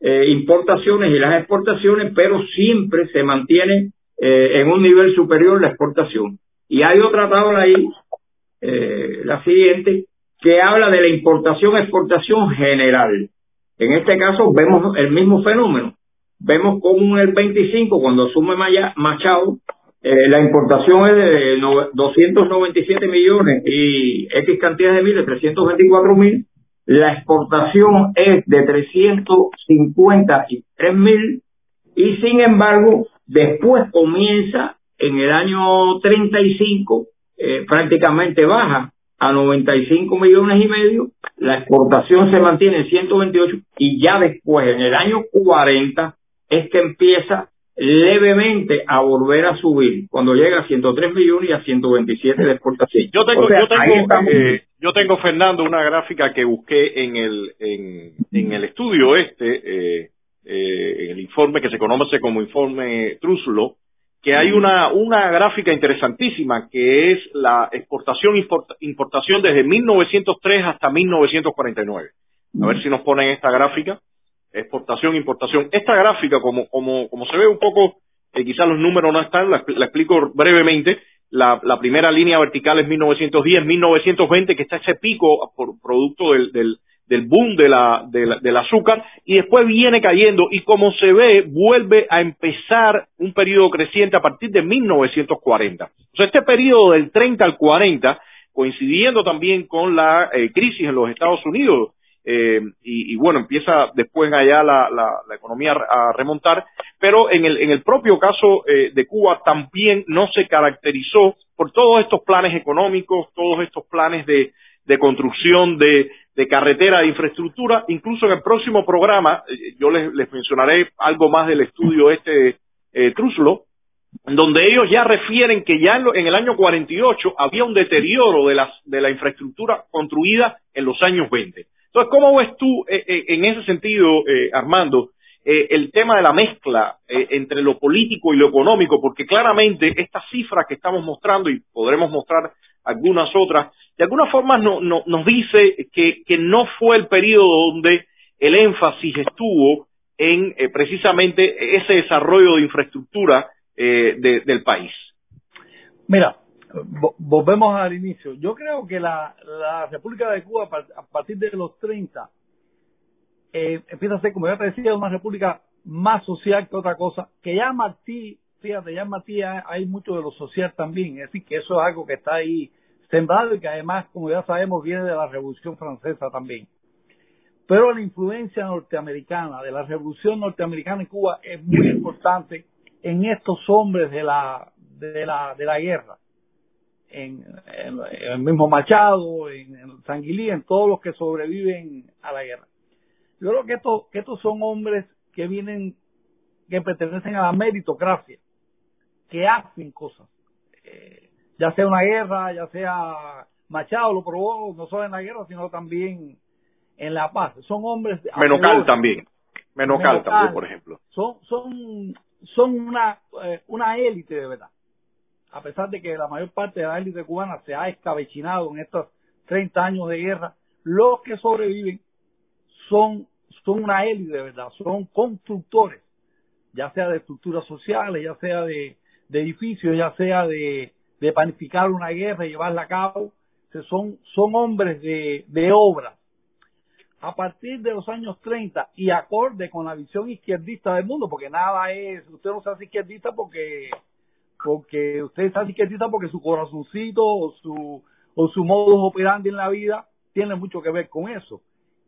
eh, importaciones y las exportaciones, pero siempre se mantiene eh, en un nivel superior la exportación. Y hay otra tabla ahí, eh, la siguiente, que habla de la importación-exportación general. En este caso vemos el mismo fenómeno. Vemos como en el 25, cuando asume Machado, eh, la importación es de 297 millones y X cantidad de miles, 324 mil. La exportación es de 353 mil y sin embargo después comienza en el año 35 eh, prácticamente baja a 95 millones y medio, la exportación se mantiene en 128 y ya después en el año 40 es que empieza levemente a volver a subir cuando llega a 103 millones y a 127 de exportación. Yo tengo, yo tengo, eh, yo tengo Fernando una gráfica que busqué en el en, en el estudio este, eh, eh, el informe que se conoce como informe Truslo, que hay una una gráfica interesantísima que es la exportación importación desde 1903 hasta 1949. A ver si nos ponen esta gráfica exportación, importación. Esta gráfica, como, como, como se ve un poco, eh, quizás los números no están, la, explico brevemente. La, primera línea vertical es 1910, 1920, que está ese pico por producto del, del, del boom de la, del azúcar, y después viene cayendo, y como se ve, vuelve a empezar un periodo creciente a partir de 1940. O sea, este periodo del 30 al 40, coincidiendo también con la eh, crisis en los Estados Unidos, eh, y, bueno, empieza después allá la, la, economía a remontar, pero en el, en el propio caso eh, de Cuba también no se caracterizó por todos estos planes económicos, todos estos planes de, de construcción de, carretera, de infraestructura, incluso en el próximo programa, eh, yo les, mencionaré algo más del estudio este eh, Truslo, donde ellos ya refieren que ya en, en, el año 48 había un deterioro de, las, de la infraestructura construida en los años 20. Entonces, ¿cómo ves tú eh, eh, en ese sentido, eh, Armando, el tema de la mezcla entre lo político y lo económico? Porque claramente estas cifras que estamos mostrando, y podremos mostrar algunas otras, de alguna forma no, nos dice que no fue el periodo donde el énfasis estuvo en precisamente ese desarrollo de infraestructura del país. Mira, volvemos al inicio. Yo creo que la, la República de Cuba, a partir de los 30, eh, empieza a ser, como ya te decía, una república más social que otra cosa, que ya Martí, fíjate, ya Martí hay mucho de lo social también, es decir, que eso es algo que está ahí sembrado y que además, como ya sabemos, viene de la Revolución Francesa también. Pero la influencia norteamericana, de la Revolución Norteamericana en Cuba, es muy importante en estos hombres de la, de la, de la guerra en, el mismo Machado, en, en Sanguilí, en todos los que sobreviven a la guerra. Yo creo que estos, que estos son hombres que vienen, que pertenecen a la meritocracia, que hacen cosas. Eh, ya sea una guerra, ya sea Machado lo probó no solo en la guerra, sino también en la paz. Son hombres... Menocal también. Menocal, también, por ejemplo. Son, son, son una, eh, una élite de verdad a pesar de que la mayor parte de la élite cubana se ha escabechinado en estos 30 años de guerra, los que sobreviven son, son una élite verdad, son constructores, ya sea de estructuras sociales, ya sea de, edificios, ya sea de, de planificar una guerra y llevarla a cabo, son, son hombres de, de obra. A partir de los años 30 y acorde con la visión izquierdista del mundo, porque nada es, usted no se hace izquierdista porque porque usted está izquierdista porque su corazoncito o su, o su modus operandi en la vida tiene mucho que ver con eso,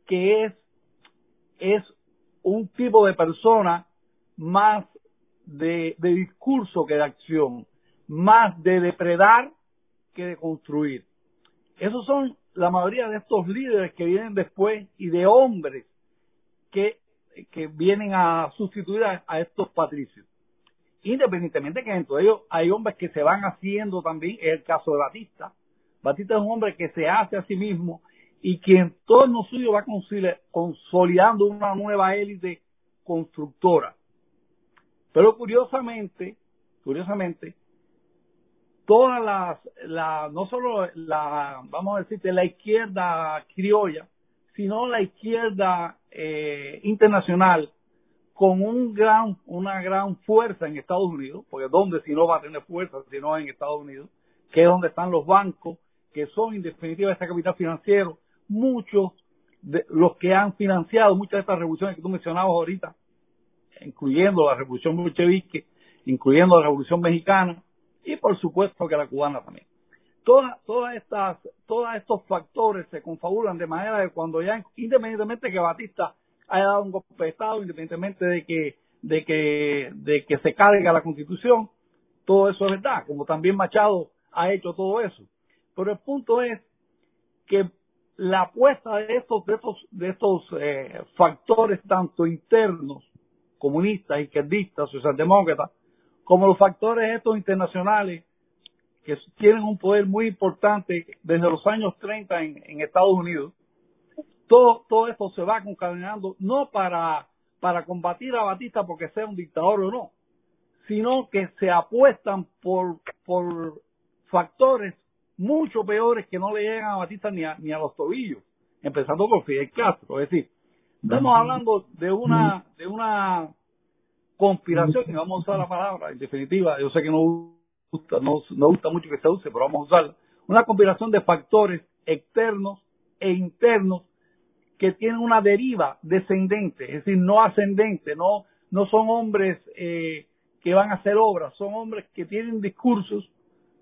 que es, es un tipo de persona más de, de discurso que de acción, más de depredar que de construir. Esos son la mayoría de estos líderes que vienen después y de hombres que, que vienen a sustituir a estos patricios independientemente que dentro de ellos hay hombres que se van haciendo también, es el caso de Batista. Batista es un hombre que se hace a sí mismo y que en torno suyo va consolidando una nueva élite constructora. Pero curiosamente, curiosamente, todas las, la, no solo la, vamos a decir, la izquierda criolla, sino la izquierda eh, internacional con un gran, una gran fuerza en Estados Unidos, porque ¿dónde si no va a tener fuerza si no en Estados Unidos? Que es donde están los bancos, que son en definitiva este capital financiero, muchos de los que han financiado muchas de estas revoluciones que tú mencionabas ahorita, incluyendo la revolución bolchevique, incluyendo la revolución mexicana y por supuesto que la cubana también. Todas, todas estas, todos estos factores se confabulan de manera que cuando ya, independientemente de que Batista haya dado un golpe de Estado, independientemente de que, de que, de que se cargue la Constitución, todo eso es verdad, como también Machado ha hecho todo eso. Pero el punto es que la apuesta de estos, de estos, de estos eh, factores tanto internos, comunistas, izquierdistas, socialdemócratas, como los factores estos internacionales que tienen un poder muy importante desde los años 30 en, en Estados Unidos, todo, todo esto se va concadenando no para, para combatir a Batista porque sea un dictador o no, sino que se apuestan por, por factores mucho peores que no le llegan a Batista ni a, ni a los tobillos, empezando por Fidel Castro. Es decir, estamos hablando de una, de una conspiración, y vamos a usar la palabra, en definitiva, yo sé que no gusta, no, no gusta mucho que se use, pero vamos a usarla, una conspiración de factores externos e internos que tienen una deriva descendente, es decir, no ascendente, no, no son hombres eh, que van a hacer obras, son hombres que tienen discursos,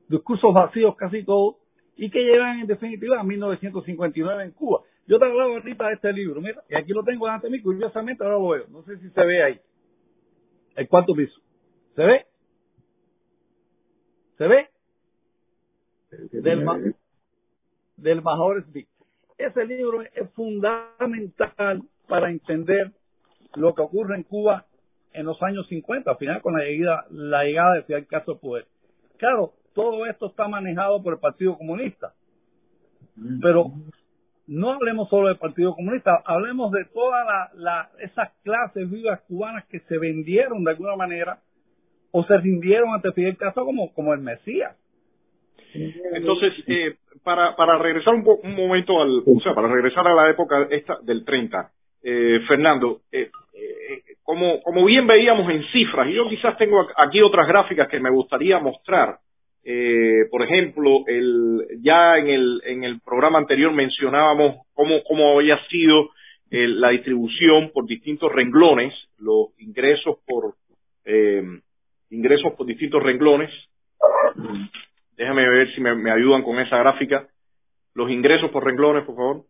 discursos vacíos casi todos, y que llevan en definitiva a 1959 en Cuba. Yo te hablaba ahorita de este libro, mira, y aquí lo tengo delante de mí, curiosamente ahora lo veo, no sé si se ve ahí. ¿El cuánto piso? ¿Se ve? ¿Se ve? Del, del Major Smith. Ese libro es fundamental para entender lo que ocurre en Cuba en los años 50, al final con la llegada, la de Fidel Castro al poder. Claro, todo esto está manejado por el Partido Comunista, pero no hablemos solo del Partido Comunista, hablemos de todas la, esas clases vivas cubanas que se vendieron de alguna manera o se rindieron ante Fidel Castro como el Mesías. Entonces, eh, para, regresar un, un momento al, o sea, para regresar a la época esta del 30, eh, Fernando, eh, eh, como, bien veíamos en cifras, y yo quizás tengo aquí otras gráficas que me gustaría mostrar, eh, por ejemplo, el, ya en el, en el programa anterior mencionábamos cómo, había sido la distribución por distintos renglones, los ingresos por eh, ingresos por distintos renglones. Déjame ver si me, ayudan con esa gráfica. Los ingresos por renglones, por favor.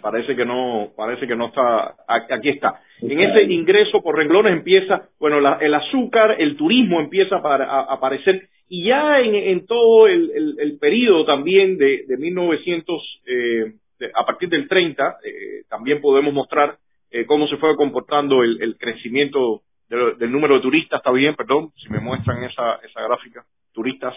Parece que no, parece que no está, aquí está. En ese ingreso por renglones empieza, bueno, el azúcar, el turismo empieza a, aparecer y ya en, todo el, el, periodo también de, de 1900, eh, a partir del 30, eh, también podemos mostrar eh, cómo se fue comportando el, crecimiento del número de turistas, está bien, perdón, si me muestran esa, esa gráfica, turistas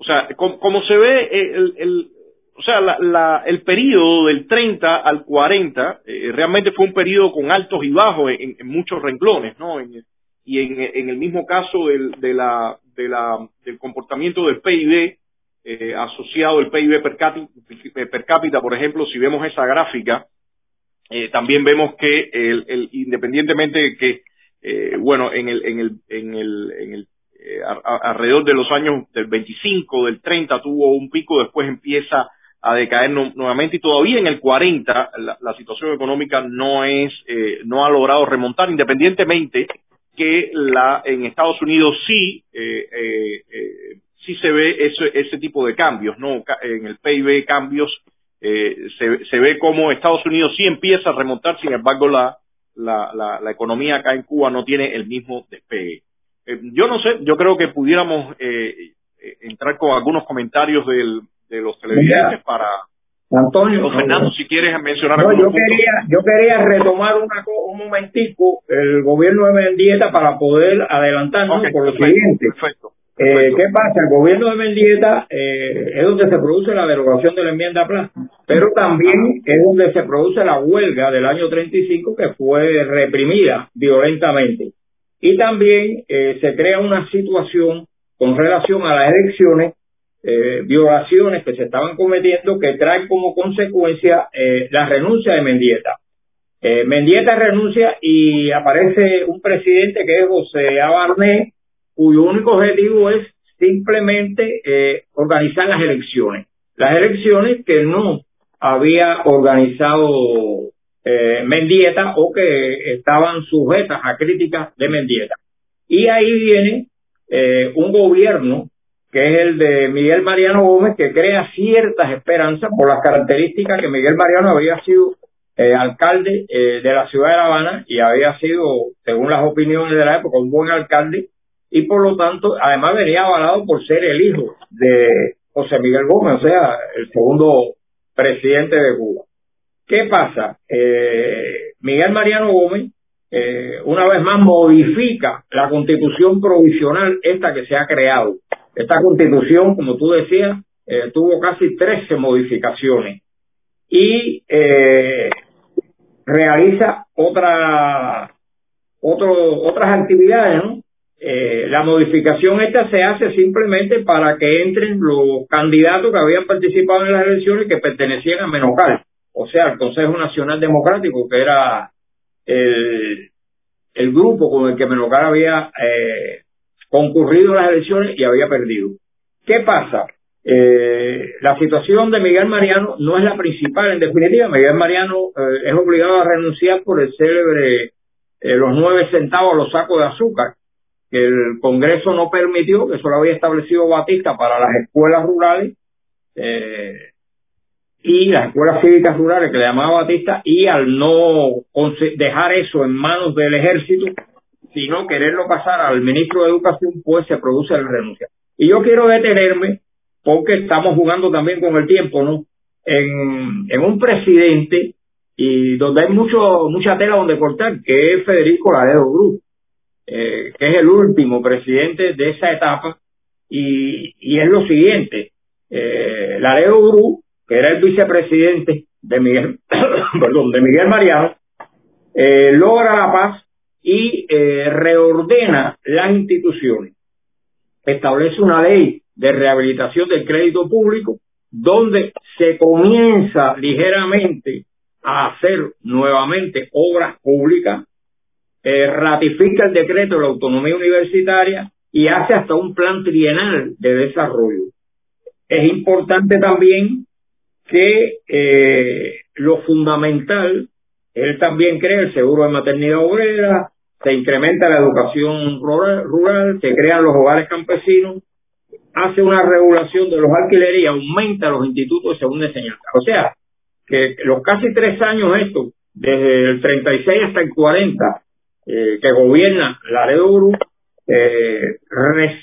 O sea, como, se ve, eh, el, el o sea, la, la, el periodo del 30 al 40 eh, realmente fue un periodo con altos y bajos en, en muchos renglones, ¿no? y en, en, el mismo caso del, de la, de la, del comportamiento del PIB eh, asociado al PIB per cápita, per cápita, por ejemplo, si vemos esa gráfica, eh, también vemos que el, el, independientemente de que, eh, bueno, en el, en el, en el, en el eh, alrededor de los años del 25, del 30 tuvo un pico, después empieza a decaer nuevamente y todavía en el 40 la, situación económica no es eh, no ha logrado remontar independientemente que la en Estados Unidos sí eh, eh, eh sí se ve ese ese tipo de cambios no en el PIB cambios se, se ve como Estados Unidos sí empieza a remontar sin embargo la la, la, la economía acá en Cuba no tiene el mismo despegue eh, yo no sé, yo creo que pudiéramos eh, eh, entrar con algunos comentarios del, de los televidentes para... Antonio, Fernando, si quieres mencionar no, yo quería, yo quería retomar una, un momentico el gobierno de Mendieta para poder adelantarnos por lo siguiente. Perfecto. Eh, ¿Qué pasa? El gobierno de Mendieta eh, es donde se produce la derogación de la enmienda Plaza, pero también es donde se produce la huelga del año 35 que fue reprimida violentamente y también eh, se crea una situación con relación a las elecciones eh, violaciones que se estaban cometiendo que traen como consecuencia eh, la renuncia de Mendieta. Eh, Mendieta renuncia y aparece un presidente que es José Abarné, cuyo único objetivo es simplemente eh, organizar las elecciones. Las elecciones que no había organizado eh, Mendieta o que estaban sujetas a críticas de Mendieta. Y ahí viene eh, un gobierno que es el de Miguel Mariano Gómez, que crea ciertas esperanzas por las características que Miguel Mariano había sido eh, alcalde eh, de la ciudad de La Habana y había sido, según las opiniones de la época, un buen alcalde y por lo tanto, además venía avalado por ser el hijo de José Miguel Gómez, o sea, el segundo presidente de Cuba. ¿Qué pasa? Eh, Miguel Mariano Gómez, eh, una vez más, modifica la constitución provisional, esta que se ha creado. Esta constitución, como tú decías, eh, tuvo casi 13 modificaciones y eh, realiza otra, otro, otras actividades, ¿no? Eh, la modificación esta se hace simplemente para que entren los candidatos que habían participado en las elecciones que pertenecían a Menocal, o sea, al Consejo Nacional Democrático, que era el, grupo con el que Menocal había eh, concurrido a las elecciones y había perdido. ¿Qué pasa? Eh, la situación de Miguel Mariano no es la principal, en definitiva. Miguel Mariano eh, es obligado a renunciar por el célebre eh, los nueve centavos los sacos de azúcar el Congreso no permitió, que eso lo había establecido Batista para las escuelas rurales eh, y las escuelas cívicas rurales que le llamaba Batista, y al no dejar eso en manos del ejército, sino quererlo pasar al ministro de Educación, pues se produce la renuncia. Y yo quiero detenerme, porque estamos jugando también con el tiempo, ¿no? En, en un presidente y donde hay mucho mucha tela donde cortar, que es Federico Laredo Cruz eh, que es el último presidente de esa etapa, y, es lo siguiente, eh, Laredo Gru, que era el vicepresidente de Miguel, perdón, de Miguel Mariano, eh, logra la paz y eh, reordena las instituciones. Establece una ley de rehabilitación del crédito público donde se comienza ligeramente a hacer nuevamente obras públicas eh, ratifica el decreto de la autonomía universitaria y hace hasta un plan trienal de desarrollo. Es importante también que eh, lo fundamental, él también cree el seguro de maternidad obrera, se incrementa la educación rural, rural, se crean los hogares campesinos, hace una regulación de los alquileres y aumenta los institutos de segunda enseñanza. O sea, que los casi tres años estos, desde el 36 hasta el 40, eh, que gobierna la Group, eh,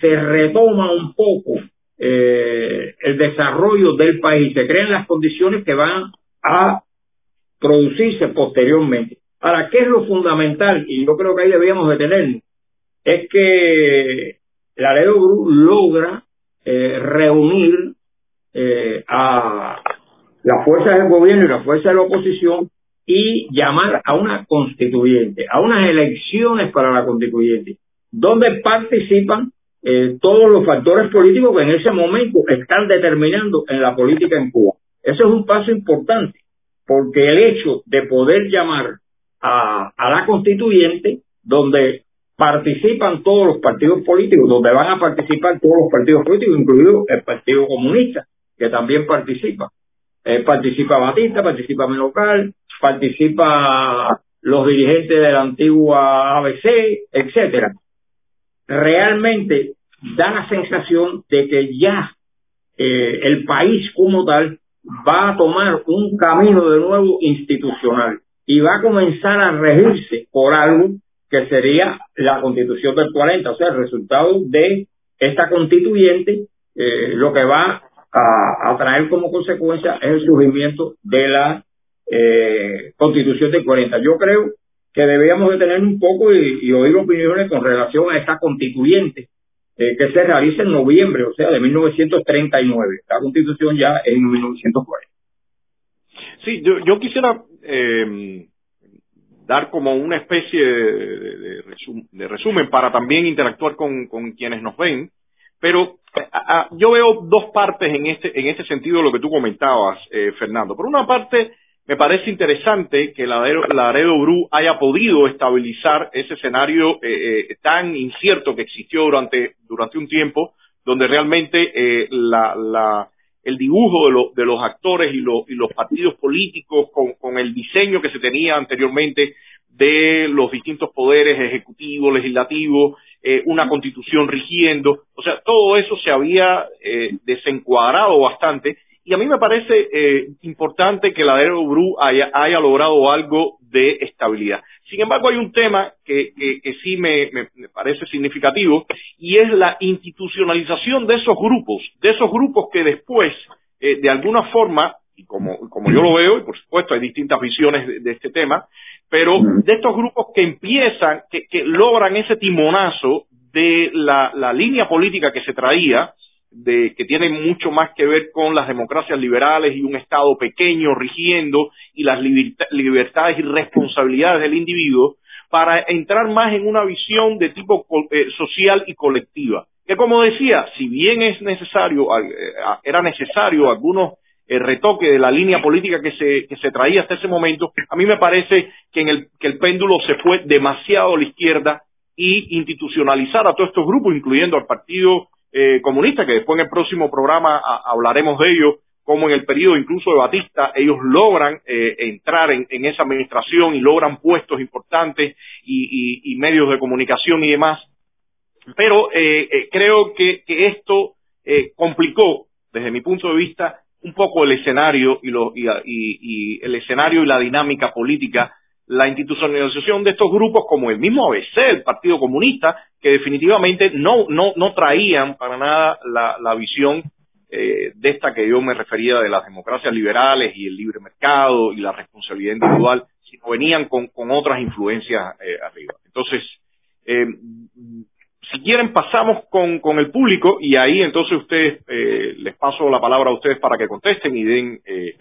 se retoma un poco eh, el desarrollo del país, se crean las condiciones que van a producirse posteriormente. Ahora, ¿qué es lo fundamental? Y yo creo que ahí debíamos detenernos. Es que la Group logra eh, reunir eh, a las fuerzas del gobierno y las fuerzas de la oposición y llamar a una constituyente, a unas elecciones para la constituyente, donde participan eh, todos los factores políticos que en ese momento están determinando en la política en Cuba. Eso es un paso importante, porque el hecho de poder llamar a, la constituyente, donde participan todos los partidos políticos, donde van a participar todos los partidos políticos, incluido el Partido Comunista, que también participa. Eh, participa Batista, participa Menocal, participa los dirigentes de la antigua ABC, etcétera. Realmente da la sensación de que ya eh, el país como tal va a tomar un camino de nuevo institucional y va a comenzar a regirse por algo que sería la constitución del 40, o sea, el resultado de esta constituyente, eh, lo que va a, a, traer como consecuencia es el surgimiento de la eh, constitución de 40. Yo creo que deberíamos de tener un poco y, oír opiniones con relación a esta constituyente eh, que se realiza en noviembre, o sea, de 1939. La constitución ya es en 1940. Sí, yo, yo quisiera eh, dar como una especie de, de, de, resumen para también interactuar con, con quienes nos ven Pero yo veo dos partes en este, en este sentido de lo que tú comentabas, eh, Fernando. Por una parte, me parece interesante que la Laredo Bru haya podido estabilizar ese escenario eh, eh, tan incierto que existió durante, durante un tiempo, donde realmente la, el dibujo de, de los actores y, y, los partidos políticos con, con el diseño que se tenía anteriormente de los distintos poderes ejecutivo, legislativo, eh, una constitución rigiendo, o sea, todo eso se había eh, desencuadrado bastante y a mí me parece eh, importante que la Bru haya, haya logrado algo de estabilidad. Sin embargo, hay un tema que, que, sí me, me, parece significativo y es la institucionalización de esos grupos, de esos grupos que después, de alguna forma, y como, como yo lo veo, y por supuesto hay distintas visiones de este tema, pero de estos grupos que empiezan, que, logran ese timonazo de la, línea política que se traía, de, que tiene mucho más que ver con las democracias liberales y un Estado pequeño rigiendo y las libertades y responsabilidades del individuo, para entrar más en una visión de tipo eh, social y colectiva. Que como decía, si bien es necesario, eh, era necesario algunos el retoque de la línea política que se, que se traía hasta ese momento, a mí me parece que, en el, que el péndulo se fue demasiado a la izquierda y institucionalizar a todos estos grupos, incluyendo al Partido eh, Comunista, que después en el próximo programa hablaremos de ello, como en el periodo incluso de Batista, ellos logran eh, entrar en, esa administración y logran puestos importantes y, medios de comunicación y demás. Pero eh, creo que, que esto complicó, desde mi punto de vista, un poco el escenario y, lo, y, el escenario y la dinámica política, la institucionalización de estos grupos como el mismo ABC, el Partido Comunista, que definitivamente no, no, no traían para nada la, la visión eh, de esta que yo me refería de las democracias liberales y el libre mercado y la responsabilidad individual, sino venían con, con otras influencias eh, arriba. Entonces, eh, si quieren pasamos con, con el público y ahí entonces ustedes, eh, les paso la palabra a ustedes para que contesten y den eh,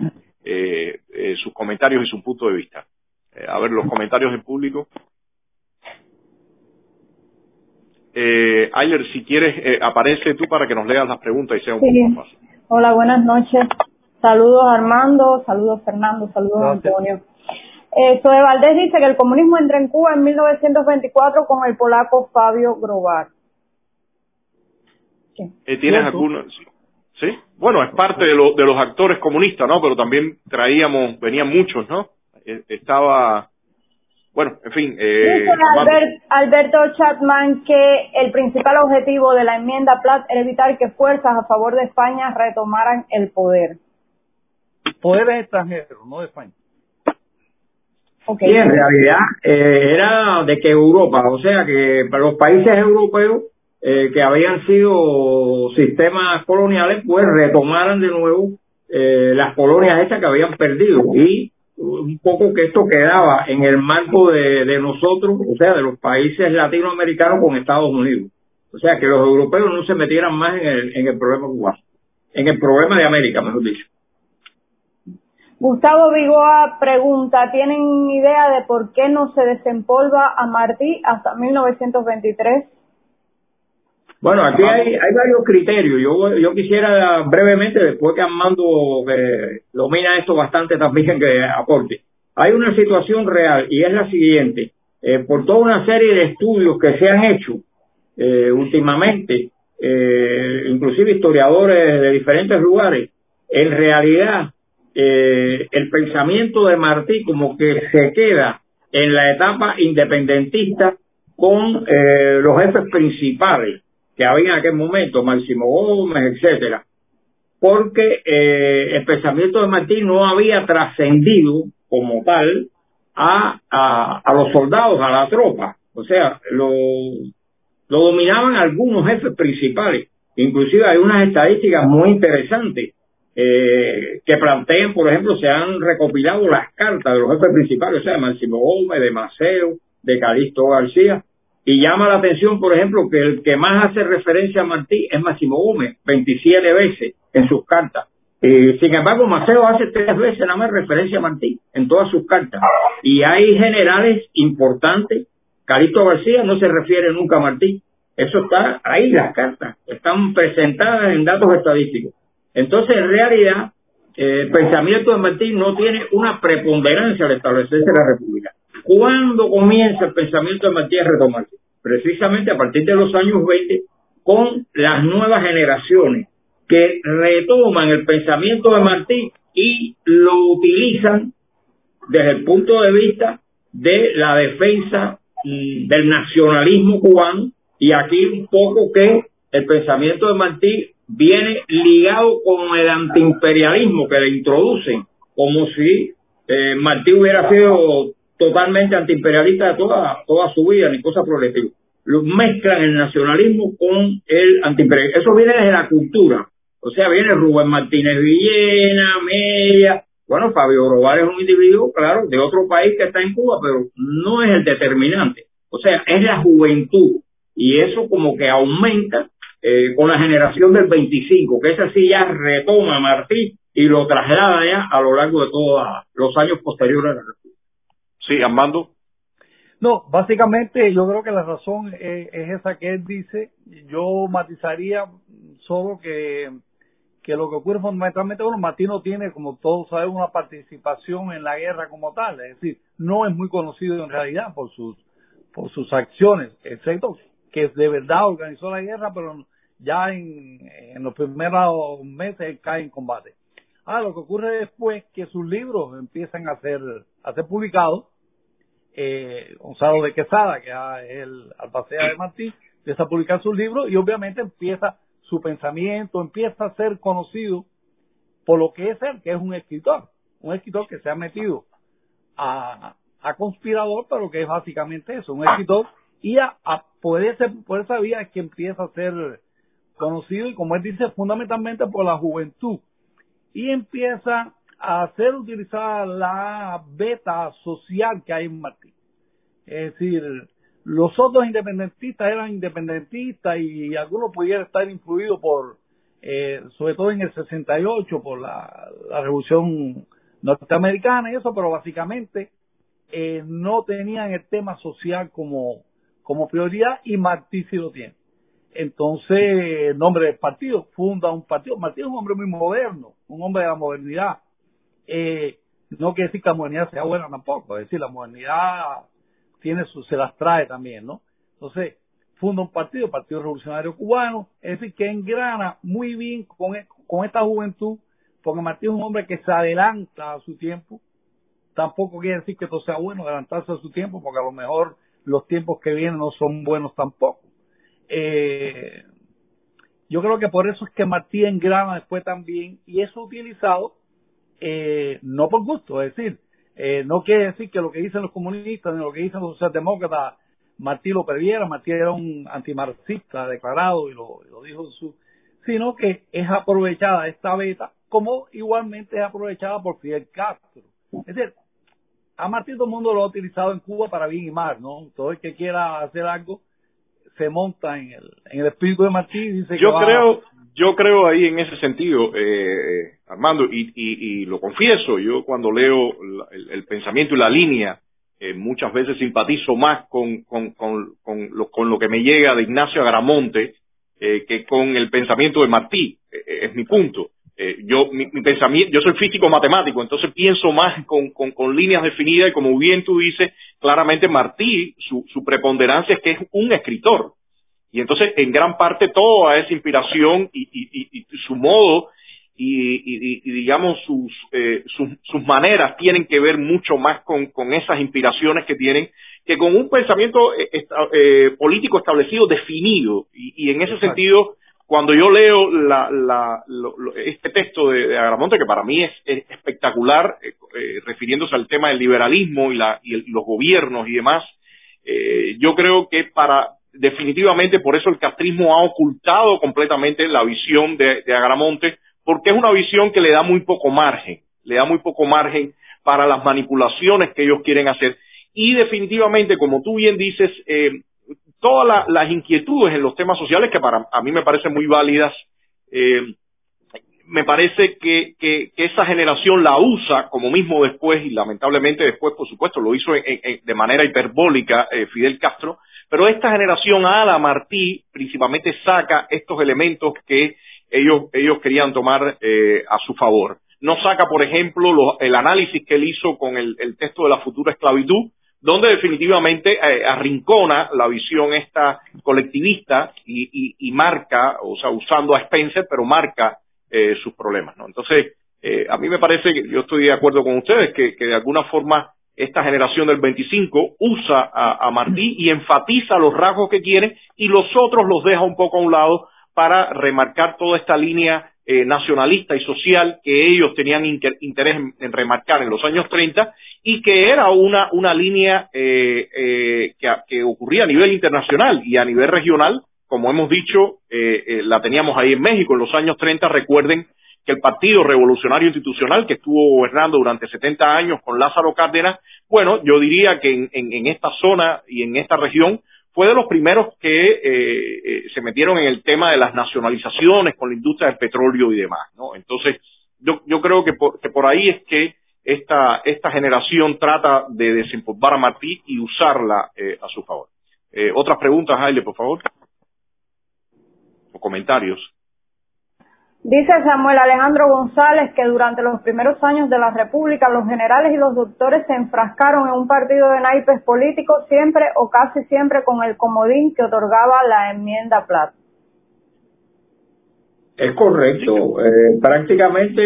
eh, eh sus comentarios y su punto de vista. Eh, a ver los comentarios del público. Eh, Ayler, si quieres, eh, aparece tú para que nos leas las preguntas y sea un poco más fácil. Hola, buenas noches. Saludos Armando, saludos Fernando, saludos Antonio. Eh, Soe Valdés dice que el comunismo entra en Cuba en 1924 con el polaco Fabio Grobar. Eh, ¿Tienes alguno? Sí. Bueno, es parte de, de los actores comunistas, ¿no? Pero también traíamos, venían muchos, ¿no? Eh, estaba, bueno, en fin. Eh, dice Alberto Chapman que el principal objetivo de la enmienda Platt era evitar que fuerzas a favor de España retomaran el poder. Poderes extranjeros, no de España. Okay. Y en realidad eh, era de que Europa, o sea que para los países europeos eh, que habían sido sistemas coloniales, pues retomaran de nuevo eh, las colonias estas que habían perdido. Y un poco que esto quedaba en el marco de, de nosotros, o sea, de los países latinoamericanos con Estados Unidos. O sea, que los europeos no se metieran más en el, en el problema cubano, en el problema de América, mejor dicho. Gustavo Vigoa pregunta, ¿tienen idea de por qué no se desempolva a Martí hasta 1923? Bueno, aquí hay, hay varios criterios. Yo, yo quisiera brevemente, después que Armando eh, domina esto bastante también, que aporte. Hay una situación real y es la siguiente. Eh, por toda una serie de estudios que se han hecho eh, últimamente, eh, inclusive historiadores de diferentes lugares, en realidad el pensamiento de Martí como que se queda en la etapa independentista con eh, los jefes principales que había en aquel momento, Máximo Gómez, etcétera, porque eh, el pensamiento de Martí no había trascendido como tal a, a, a, los soldados, a la tropa, o sea, lo, lo dominaban algunos jefes principales, inclusive hay unas estadísticas muy interesantes eh, que planteen, por ejemplo, se han recopilado las cartas de los jefes principales, o sea, de Máximo Gómez, de Maceo, de Calixto García, y llama la atención, por ejemplo, que el que más hace referencia a Martí es Máximo Gómez, 27 veces en sus cartas. Eh, sin embargo, Maceo hace tres veces nada más referencia a Martí en todas sus cartas. Y hay generales importantes. Calixto García no se refiere nunca a Martí. Eso está ahí, las cartas están presentadas en datos estadísticos. Entonces, en realidad, eh, el pensamiento de Martí no tiene una preponderancia al establecerse la República. ¿Cuándo comienza el pensamiento de Martí a retomarse? Precisamente a partir de los años 20, con las nuevas generaciones que retoman el pensamiento de Martí y lo utilizan desde el punto de vista de la defensa mm, del nacionalismo cubano y aquí un poco que el pensamiento de Martí viene ligado con el antiimperialismo que le introducen, como si eh, Martí hubiera sido totalmente antiimperialista de toda, toda su vida, ni cosa progresiva. Lo mezclan el nacionalismo con el antiimperialismo. Eso viene desde la cultura. O sea, viene Rubén Martínez Villena, Media. Bueno, Fabio Robar es un individuo, claro, de otro país que está en Cuba, pero no es el determinante. O sea, es la juventud. Y eso como que aumenta eh, con la generación del 25, que esa sí ya retoma Martí y lo traslada ya a lo largo de todos los años posteriores a la. Sí, Armando. No, básicamente yo creo que la razón es, esa que él dice. Yo matizaría solo que, que lo que ocurre fundamentalmente, bueno, Martí no tiene, como todos sabemos, una participación en la guerra como tal. Es decir, no es muy conocido en realidad por sus, por sus acciones, excepto que de verdad organizó la guerra, pero ya en, en los primeros meses cae en combate. Ah, lo que ocurre después es que sus libros empiezan a ser, a ser publicados eh, Gonzalo de Quesada, que es el albacea de Martí, empieza a publicar sus libros y obviamente empieza su pensamiento, empieza a ser conocido por lo que es él, que es un escritor, un escritor que se ha metido a, a conspirador, pero que es básicamente eso, un escritor, y a, a poder ser, por esa vía es que empieza a ser conocido y como él dice, fundamentalmente por la juventud, y empieza a ser utilizada la beta social que hay en Martí. Es decir, los otros independentistas eran independentistas y algunos pudieran estar influidos por, eh, sobre todo en el 68, por la, revolución norteamericana y eso, pero básicamente eh, no tenían el tema social como, como prioridad y Martí sí lo tiene. Entonces, nombre del partido, funda un partido. Martí es un hombre muy moderno, un hombre de la modernidad eh, no quiere decir que la modernidad sea buena tampoco, es decir, la modernidad tiene su, se las trae también, ¿no? Entonces, funda un partido, Partido Revolucionario Cubano, es decir, que engrana muy bien con, con esta juventud, porque Martí es un hombre que se adelanta a su tiempo, tampoco quiere decir que esto sea bueno, adelantarse a su tiempo, porque a lo mejor los tiempos que vienen no son buenos tampoco. Eh, yo creo que por eso es que Martí engrana después también, y es utilizado eh, no por gusto, es decir, eh, no quiere decir que lo que dicen los comunistas ni lo que dicen los socialdemócratas Martí lo perdiera, Martí era un antimarxista declarado y lo, dijo en su, sino que es aprovechada esta beta como igualmente es aprovechada por Fidel Castro. Es decir, a Martí todo el mundo lo ha utilizado en Cuba para bien y mal, ¿no? Todo el que quiera hacer algo se monta en el, en el espíritu de Martí y dice Yo creo, yo creo ahí en ese sentido, eh, Armando, y, y, lo confieso, yo cuando leo el, pensamiento y la línea, eh, muchas veces simpatizo más con, con, con, con, lo, con lo que me llega de Ignacio Agramonte eh, que con el pensamiento de Martí, es mi punto. yo mi, pensamiento, yo soy físico matemático, entonces pienso más con, con, con líneas definidas y como bien tú dices, claramente Martí, su, su preponderancia es que es un escritor y entonces, en gran parte, toda esa inspiración y, y, y, su modo y, digamos, sus, eh, sus, sus, maneras tienen que ver mucho más con, con esas inspiraciones que tienen que con un pensamiento eh, eh, político establecido, definido. Y, en ese sentido, cuando yo leo la, la, este texto de, de, Agramonte, que para mí es, espectacular, refiriéndose al tema del liberalismo y, la, y los gobiernos y demás, yo creo que para definitivamente por eso el castrismo ha ocultado completamente la visión de, de Agramonte, porque es una visión que le da muy poco margen, le da muy poco margen para las manipulaciones que ellos quieren hacer. Y definitivamente, como tú bien dices, eh, todas las inquietudes en los temas sociales, que para a mí me parecen muy válidas, eh, me parece que, esa generación la usa, como mismo después, y lamentablemente después, por supuesto, lo hizo de manera hiperbólica eh, Fidel Castro, pero esta generación Ala Martí principalmente saca estos elementos que ellos, ellos querían tomar eh, a su favor. No saca, por ejemplo, el análisis que él hizo con el, texto de la futura esclavitud, donde definitivamente eh, arrincona la visión esta colectivista y, y, marca, o sea, usando a Spencer, pero marca eh, sus problemas, ¿no? Entonces, a mí me parece que yo estoy de acuerdo con ustedes que, que de alguna forma esta generación del 25 usa a, Martí y enfatiza los rasgos que quiere y los otros los deja un poco a un lado para remarcar toda esta línea eh, nacionalista y social que ellos tenían interés en, remarcar en los años 30 y que era una, una línea eh, eh, que, que, ocurría a nivel internacional y a nivel regional, como hemos dicho, la teníamos ahí en México en los años 30, recuerden que el Partido Revolucionario Institucional, que estuvo gobernando durante 70 años con Lázaro Cárdenas, bueno, yo diría que en, en, esta zona y en esta región fue de los primeros que eh, eh, se metieron en el tema de las nacionalizaciones con la industria del petróleo y demás, ¿no? Entonces, yo, yo creo que por, que por ahí es que esta, esta generación trata de desempolvar a Martí y usarla eh, a su favor. otras preguntas, Jaile, por favor. O comentarios. Dice Samuel Alejandro González que durante los primeros años de la República los generales y los doctores se enfrascaron en un partido de naipes políticos siempre o casi siempre con el comodín que otorgaba la enmienda Platt. Es correcto. Eh, prácticamente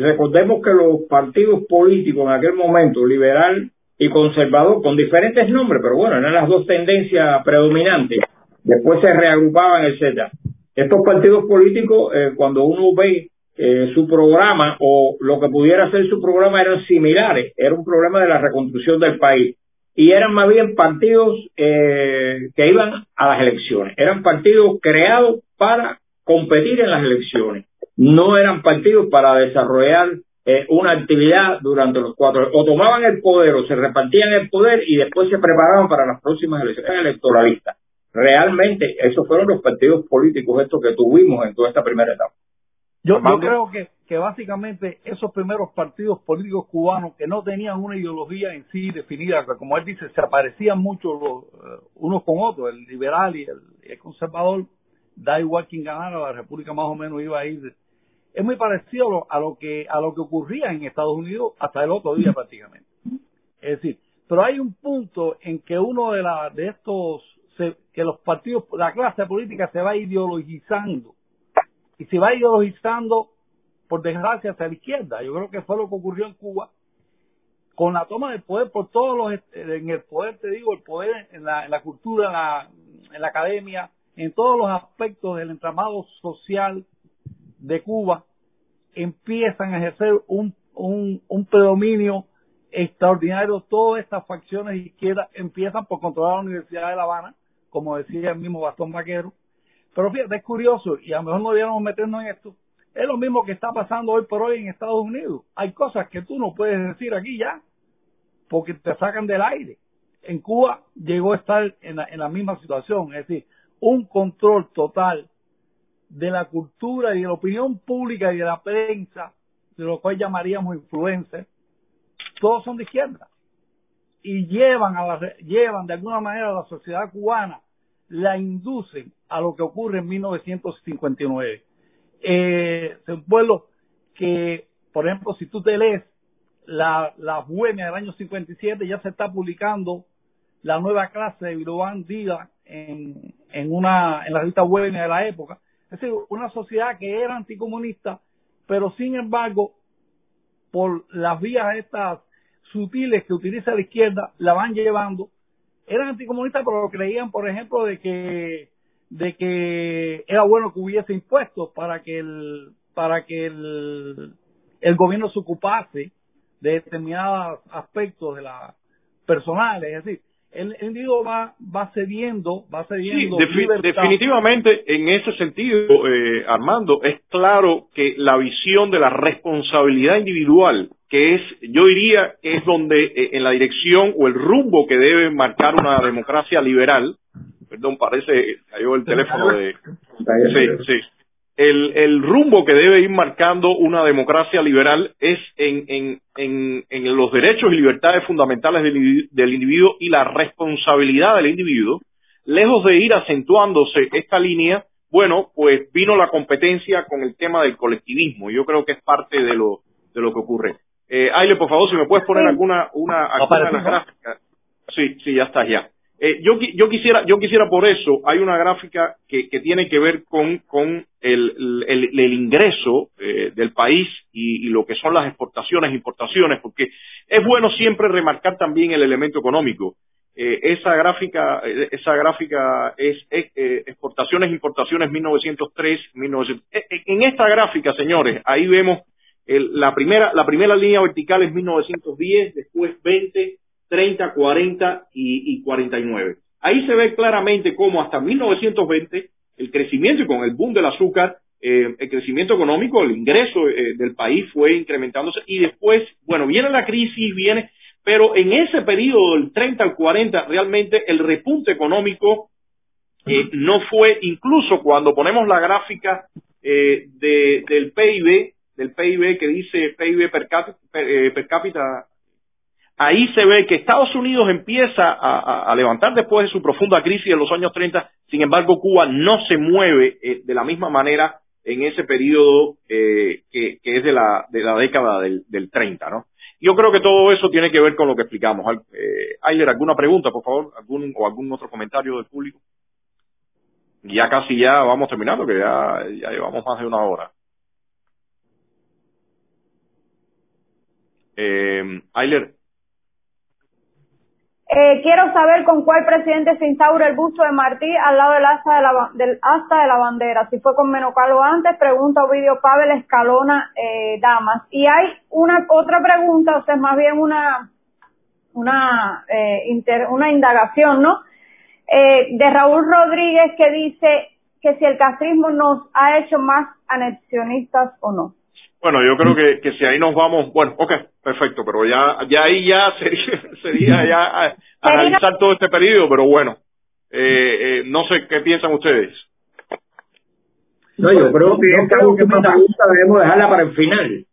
recordemos que los partidos políticos en aquel momento, liberal y conservador, con diferentes nombres, pero bueno, eran las dos tendencias predominantes. Después se reagrupaban, etcétera estos partidos políticos, eh, cuando uno ve eh, su programa o lo que pudiera ser su programa eran similares, era un problema de la reconstrucción del país. Y eran más bien partidos eh, que iban a las elecciones, eran partidos creados para competir en las elecciones, no eran partidos para desarrollar una actividad durante los cuatro, o tomaban el poder o se repartían el poder y después se preparaban para las próximas elecciones electoralistas realmente esos fueron los partidos políticos estos que tuvimos en toda esta primera etapa. Yo, yo creo que, que básicamente esos primeros partidos políticos cubanos que no tenían una ideología en sí definida, como él dice, se aparecían mucho los, eh, unos con otros, el liberal y el, conservador, da igual quien ganara, la República más o menos iba a ir. Es muy parecido a lo que a lo que ocurría en Estados Unidos hasta el otro día prácticamente. Es decir, pero hay un punto en que uno de, la, de estos que los partidos, la clase política se va ideologizando y se va ideologizando por desgracia hacia la izquierda. Yo creo que fue lo que ocurrió en Cuba con la toma del poder por todos los, en el poder, te digo, el poder en la, en la cultura, en la, en la academia, en todos los aspectos del entramado social de Cuba, empiezan a ejercer un, un, un predominio extraordinario. Todas estas facciones izquierdas empiezan por controlar la Universidad de La Habana, como decía el mismo Bastón Vaquero. Pero fíjate, es curioso, y a lo mejor no debiéramos meternos en esto, es lo mismo que está pasando hoy por hoy en Estados Unidos. Hay cosas que tú no puedes decir aquí ya, porque te sacan del aire. En Cuba llegó a estar en la, en la misma situación, es decir, un control total de la cultura y de la opinión pública y de la prensa, de lo cual llamaríamos influencers, todos son de izquierda y llevan a la, llevan de alguna manera a la sociedad cubana la inducen a lo que ocurre en 1959. Eh, es un pueblo que, por ejemplo, si tú te lees la, la del año 57, ya se está publicando la nueva clase de Biloban Díaz en, en, una, en la revista Bohemia de la época. Es decir, una sociedad que era anticomunista, pero sin embargo, por las vías estas sutiles que utiliza la izquierda, la van llevando eran anticomunistas pero creían por ejemplo de que de que era bueno que hubiese impuestos para que el para que el, el gobierno se ocupase de determinados aspectos de la personales. Es decir el, individuo va va cediendo va cediendo sí, definitivamente en ese sentido eh, Armando es claro que la visión de la responsabilidad individual que es, yo diría que es donde eh, en la dirección o el rumbo que debe marcar una democracia liberal, perdón, parece, cayó el teléfono de... Sí, sí. el, el rumbo que debe ir marcando una democracia liberal es en, en, en, en los derechos y libertades fundamentales del, del individuo y la responsabilidad del individuo, lejos de ir acentuándose esta línea, bueno, pues vino la competencia con el tema del colectivismo. Yo creo que es parte de lo, de lo que ocurre. Eh, Aile, por favor, si me puedes poner alguna, una, alguna gráfica. Sí, sí, ya está, ya. Eh, yo, yo quisiera, yo quisiera por eso, hay una gráfica que, que tiene que ver con, con el, el, el ingreso eh, del país y, y, lo que son las exportaciones e importaciones, porque es bueno siempre remarcar también el elemento económico. Eh, esa gráfica, eh, esa gráfica es eh, exportaciones, importaciones 1903, 1900. En esta gráfica, señores, ahí vemos el, la primera, la primera línea vertical es 1910, después 20, 30, 40 y, y 49. Ahí se ve claramente cómo hasta 1920 el crecimiento y con el boom del azúcar, eh, el crecimiento económico, el ingreso eh, del país fue incrementándose y después, bueno, viene la crisis, viene, pero en ese periodo del 30 al 40 realmente el repunte económico eh, no fue, incluso cuando ponemos la gráfica eh, de, del PIB, del PIB que dice PIB per cápita, per, cápita ahí se ve que Estados Unidos empieza a, levantar después de su profunda crisis en los años 30, sin embargo Cuba no se mueve eh, de la misma manera en ese periodo eh, que, que, es de la, de la década del, del 30, ¿no? Yo creo que todo eso tiene que ver con lo que explicamos. Eh, Ayler, ¿alguna pregunta, por favor? ¿Algún, ¿O algún otro comentario del público? Ya casi ya vamos terminando, que ya, ya llevamos más de una hora. Eh, Ayler, eh, quiero saber con cuál presidente se instaura el busto de Martí al lado del asta de la, del de la bandera. Si fue con Menocalo antes, pregunta Ovidio Pavel Escalona eh, Damas. Y hay una otra pregunta, o sea, más bien una una eh, una indagación, ¿no? Eh, de Raúl Rodríguez que dice que si el castrismo nos ha hecho más anexionistas o no. Bueno, yo creo que, que si ahí nos vamos, bueno, ok, perfecto, pero ya, ya ahí ya sería, sería ya analizar todo este periodo, pero bueno, eh, eh, no sé qué piensan ustedes. No, yo creo que esta última pregunta debemos dejarla para el final.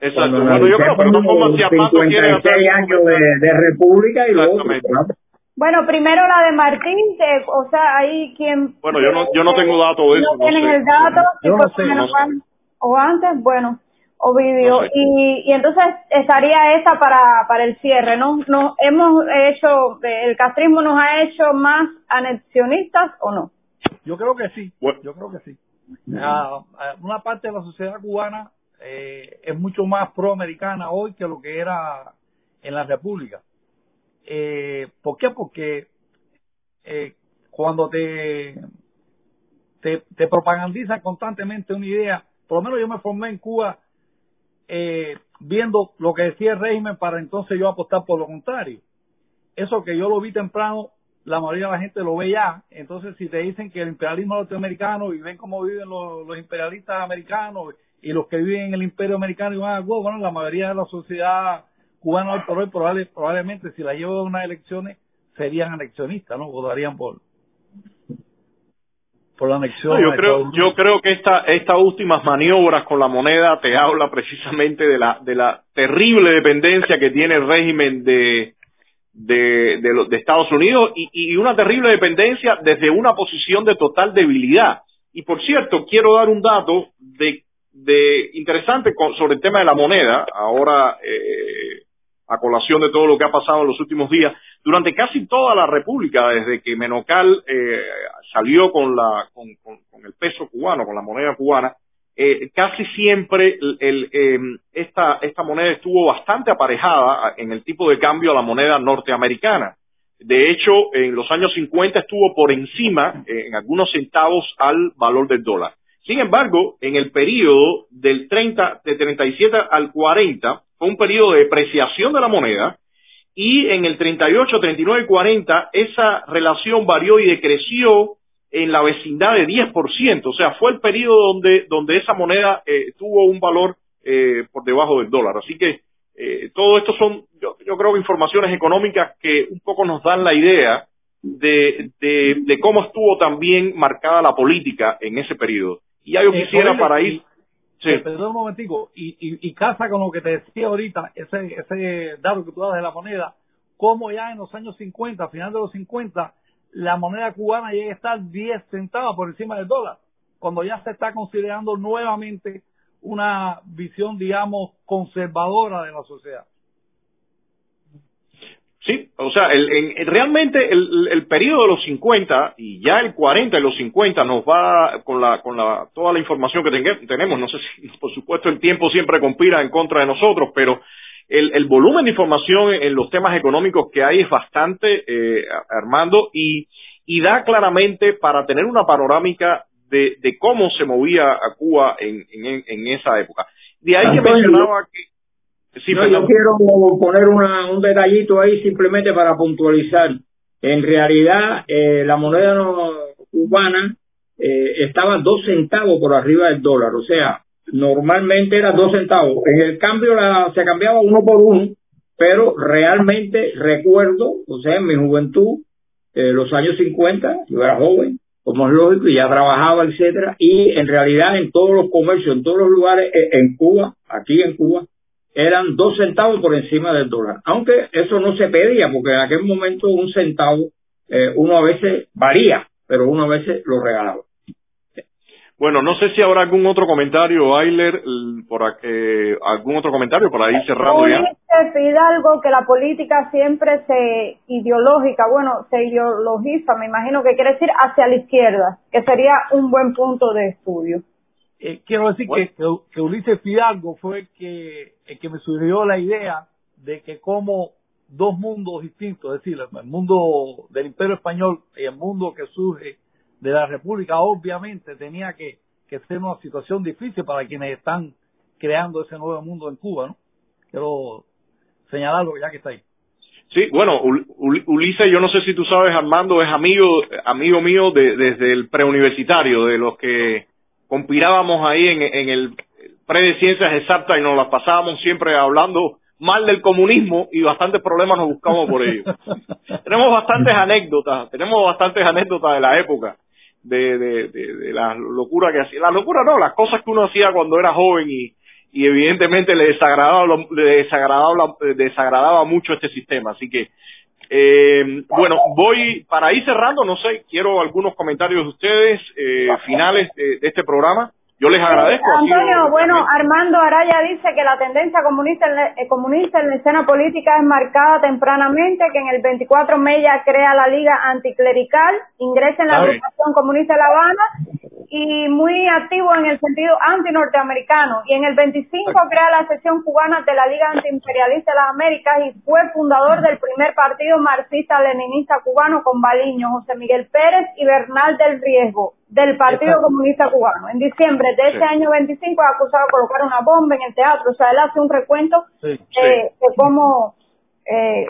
Exacto, bueno, yo creo que no si Armando quiere hacer años de, de república y luego bueno, primero la de Martín, que, o sea, ahí quien... Bueno, yo no, yo no tengo datos de eso. No tienen sé. el dato, no, no sé, no sé. o antes, bueno, Ovidio, y, y entonces estaría esa para, para el cierre, ¿no? no ¿Hemos hecho, el castrismo nos ha hecho más anexionistas o no? Yo creo que sí, yo creo que sí. Ah, ah, una parte de la sociedad cubana eh, es mucho más proamericana hoy que lo que era en la República. Eh, ¿Por qué? Porque eh, cuando te, te, te propagandizan constantemente una idea, por lo menos yo me formé en Cuba eh, viendo lo que decía el régimen para entonces yo apostar por lo contrario. Eso que yo lo vi temprano, la mayoría de la gente lo ve ya. Entonces, si te dicen que el imperialismo norteamericano y ven cómo viven los, los imperialistas americanos y los que viven en el imperio americano y van a bueno, la mayoría de la sociedad cubana hoy por hoy probable, probablemente si la llevo a unas elecciones serían anexionistas, ¿no? Votarían por por la anexión. No, yo creo que esta, estas últimas maniobras con la moneda te habla precisamente de la, de la terrible dependencia que tiene el régimen de, de, de, los- de Estados Unidos y, y una terrible dependencia desde una posición de total debilidad. Y por cierto, quiero dar un dato de, de interesante con- sobre el tema de la moneda, ahora eh, a colación de todo lo que ha pasado en los últimos días. Durante casi toda la República, desde que Menocal eh, salió con, la, con, con- el peso cubano, con la moneda cubana, eh, casi siempre el, el, eh, esta, esta moneda estuvo bastante aparejada en el tipo de cambio a la moneda norteamericana. De hecho, en los años 50 estuvo por encima, eh, en algunos centavos, al valor del dólar. Sin embargo, en el periodo del 30, de 37 al 40, fue un periodo de depreciación de la moneda, y en el 38, 39 y 40 esa relación varió y decreció en la vecindad de 10%, o sea, fue el periodo donde, donde esa moneda eh, tuvo un valor eh, por debajo del dólar. Así que eh, todo esto son, yo, yo creo informaciones económicas que un poco nos dan la idea de, de, de cómo estuvo también marcada la política en ese periodo. Y ya yo eh, quisiera para ir... Sí. Eh, perdón un momentico, y, y, y casa con lo que te decía ahorita, ese, ese dato que tú das de la moneda, como ya en los años 50, a final de los 50, la moneda cubana llega a estar 10 centavos por encima del dólar, cuando ya se está considerando nuevamente una visión, digamos, conservadora de la sociedad. Sí, o sea, el, realmente el, el, periodo de los 50 y ya el 40 y los 50 nos va con la con la toda la información que tenemos, no sé si por supuesto el tiempo siempre conspira en contra de nosotros, pero el, el volumen de información en los temas económicos que hay es bastante, eh, Armando, y, y da claramente para tener una panorámica de, de cómo se movía a Cuba en, en, en esa época. De ahí que mencionaba que no, yo quiero poner una, un detallito ahí simplemente para puntualizar. En realidad, eh, la moneda cubana eh, estaba dos centavos por arriba del dólar, o sea, normalmente era dos centavos. En el cambio la, se cambiaba uno por uno, pero realmente recuerdo, o sea, en mi juventud, eh, los años 50, yo era joven, como es lógico, y ya trabajaba, etcétera, y en realidad en todos los comercios, en todos los lugares, eh, en Cuba, aquí en Cuba, eran dos centavos por encima del dólar. Aunque eso no se pedía, porque en aquel momento un centavo eh, uno a veces varía, pero uno a veces lo regalaba. Bueno, no sé si habrá algún otro comentario, Ayler, por eh, algún otro comentario para ir cerrando ya. algo que la política siempre se ideológica, bueno, se ideologiza, me imagino que quiere decir hacia la izquierda, que sería un buen punto de estudio. Eh, quiero decir que, que, Ulises Fidalgo fue el que, el que me sugirió la idea de que como dos mundos distintos, es decir, el mundo del imperio español y el mundo que surge de la República, obviamente tenía que, que ser una situación difícil para quienes están creando ese nuevo mundo en Cuba, ¿no? Quiero señalarlo ya que está ahí. Sí, bueno, Ulises, yo no sé si tú sabes, Armando es amigo, amigo mío de, desde el preuniversitario, de los que conspirábamos ahí en, en el pre de ciencias exactas y nos las pasábamos siempre hablando mal del comunismo y bastantes problemas nos buscamos por ello. tenemos bastantes anécdotas, tenemos bastantes anécdotas de la época, de, de, de, la locura que hacía. La locura no, las cosas que uno hacía cuando era joven y, y evidentemente le desagradaba, le desagradaba, desagradaba mucho este sistema. Así que eh, bueno, voy para ir cerrando, no sé, quiero algunos comentarios de ustedes eh, finales de, este programa. Yo les agradezco. Antonio, bueno, Armando Araya dice que la tendencia comunista en, la, eh, comunista en la escena política es marcada tempranamente, que en el 24 Mella crea la Liga Anticlerical, ingresa en la Agrupación Comunista de La Habana y muy activo en el sentido anti-norteamericano. Y en el 25 crea la sección cubana de la Liga Antiimperialista de las Américas y fue fundador del primer partido marxista-leninista cubano con Baliño, José Miguel Pérez y Bernal del Riesgo, del Partido Comunista Cubano. En diciembre de ese año 25 ha acusado de colocar una bomba en el teatro. O sea, él hace un recuento de, cómo eh,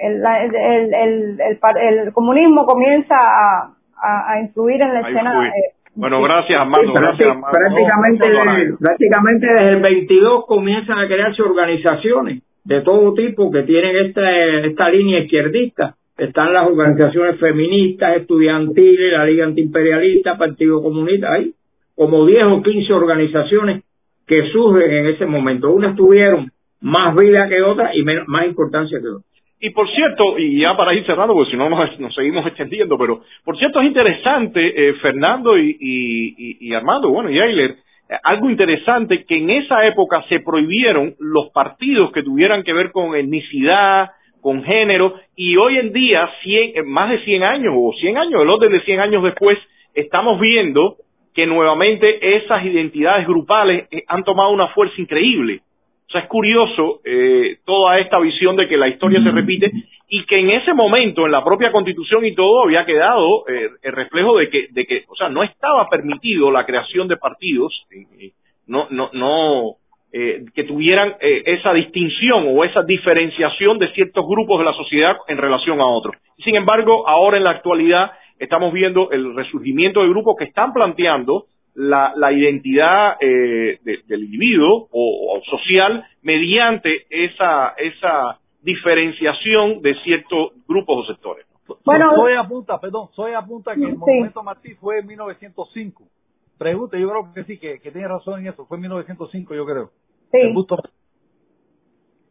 el, el, el, el, comunismo comienza a, a, influir en la escena eh, bueno, gracias, Armando. gracias, Prácticamente, prácticamente desde el 22 comienzan a crearse organizaciones de todo tipo que tienen esta, esta línea izquierdista. Están las organizaciones feministas, estudiantiles, la Liga Antiimperialista, Partido Comunista, hay como 10 o 15 organizaciones que surgen en ese momento. Unas tuvieron más vida que otras y menos, más importancia que otras. Y por cierto, y ya para ir cerrando, porque si no nos, seguimos extendiendo, pero por cierto es interesante, eh, Fernando y, Armando, bueno, y Ayler, eh, algo interesante que en esa época se prohibieron los partidos que tuvieran que ver con etnicidad, con género, y hoy en día, cien, eh, más de 100 años o 100 años, el orden de 100 años después, estamos viendo que nuevamente esas identidades grupales han tomado una fuerza increíble es curioso eh, toda esta visión de que la historia se repite y que en ese momento, en la propia constitución y todo, había quedado eh, el reflejo de que, de que, o sea, no estaba permitido la creación de partidos, eh, no, no, no, que tuvieran esa distinción o esa diferenciación de ciertos grupos de la sociedad en relación a otros. Sin embargo, ahora en la actualidad estamos viendo el resurgimiento de grupos que están planteando la, la identidad eh, del individuo o, social mediante esa, esa diferenciación de ciertos grupos o sectores. Bueno, soy apunta, perdón, soy apunta que el movimiento Martí fue en 1905 pregunta, yo creo que sí, que, que tiene razón en eso. Fue en 1905, yo creo. Sí. El busto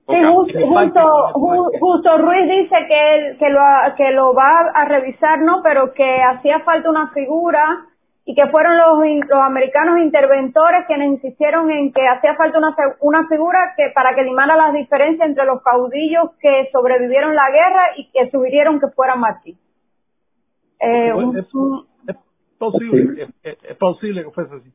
Sí, justo, justo, justo Ruiz dice que él, que lo que lo va a revisar, no, pero que hacía falta una figura y que fueron los, los americanos interventores quienes insistieron en que hacía falta una, una figura que para que limara las diferencias entre los caudillos que sobrevivieron la guerra y que sugirieron que fuera Martí. Eh, es, es, posible, es, es, posible que fuese así.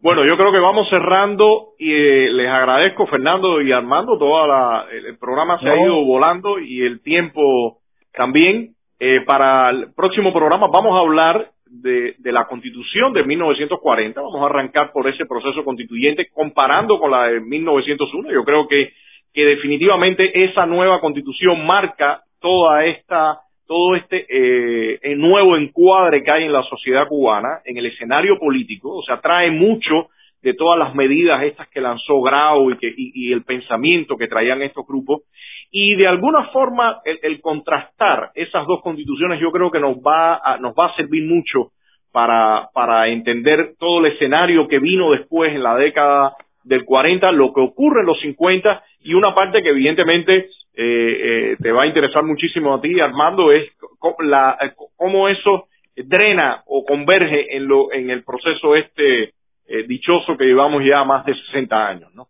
Bueno, yo creo que vamos cerrando y eh, les agradezco Fernando y Armando, toda la, el, programa se ha ido volando y el tiempo también. Eh, para el próximo programa vamos a hablar de, de, la constitución de 1940, vamos a arrancar por ese proceso constituyente comparando con la de 1901. Yo creo que, que definitivamente esa nueva constitución marca toda esta todo este eh, nuevo encuadre que hay en la sociedad cubana, en el escenario político, o sea, trae mucho de todas las medidas estas que lanzó Grau y, que, y, el pensamiento que traían estos grupos, y de alguna forma el, el, contrastar esas dos constituciones yo creo que nos va a, nos va a servir mucho para, para entender todo el escenario que vino después en la década del 40, lo que ocurre en los 50 y una parte que evidentemente eh, eh, te va a interesar muchísimo a ti, Armando, es la, cómo eso drena o converge en, lo, en el proceso este eh, dichoso que llevamos ya más de 60 años, ¿no?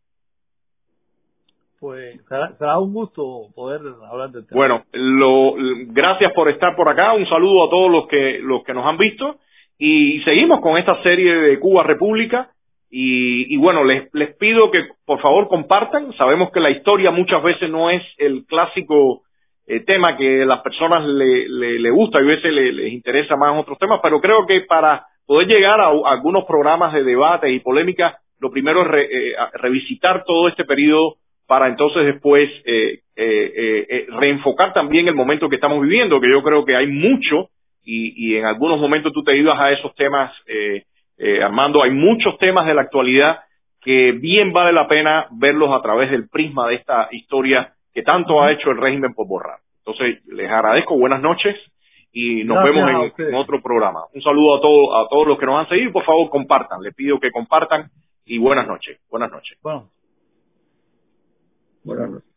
Pues será, un gusto poder hablar del tema. Bueno, lo, gracias por estar por acá. Un saludo a todos los que los que nos han visto y seguimos con esta serie de Cuba República y, y, bueno, les, les pido que por favor compartan. Sabemos que la historia muchas veces no es el clásico eh, tema que a las personas le, le, le gusta y a veces le, les interesa más otros temas, pero creo que para poder llegar a, algunos programas de debate y polémica, lo primero es eh, revisitar todo este periodo para entonces después eh, eh, reenfocar también el momento que estamos viviendo, que yo creo que hay mucho y, y en algunos momentos tú te ibas a esos temas eh, eh, Armando, hay muchos temas de la actualidad que bien vale la pena verlos a través del prisma de esta historia que tanto ha hecho el régimen por borrar. Entonces, les agradezco, buenas noches y nos vemos en, otro programa. Un saludo a todos a todos los que nos han seguido, por favor, compartan, les pido que compartan y buenas noches. Buenas noches. Bueno. Buenas noches.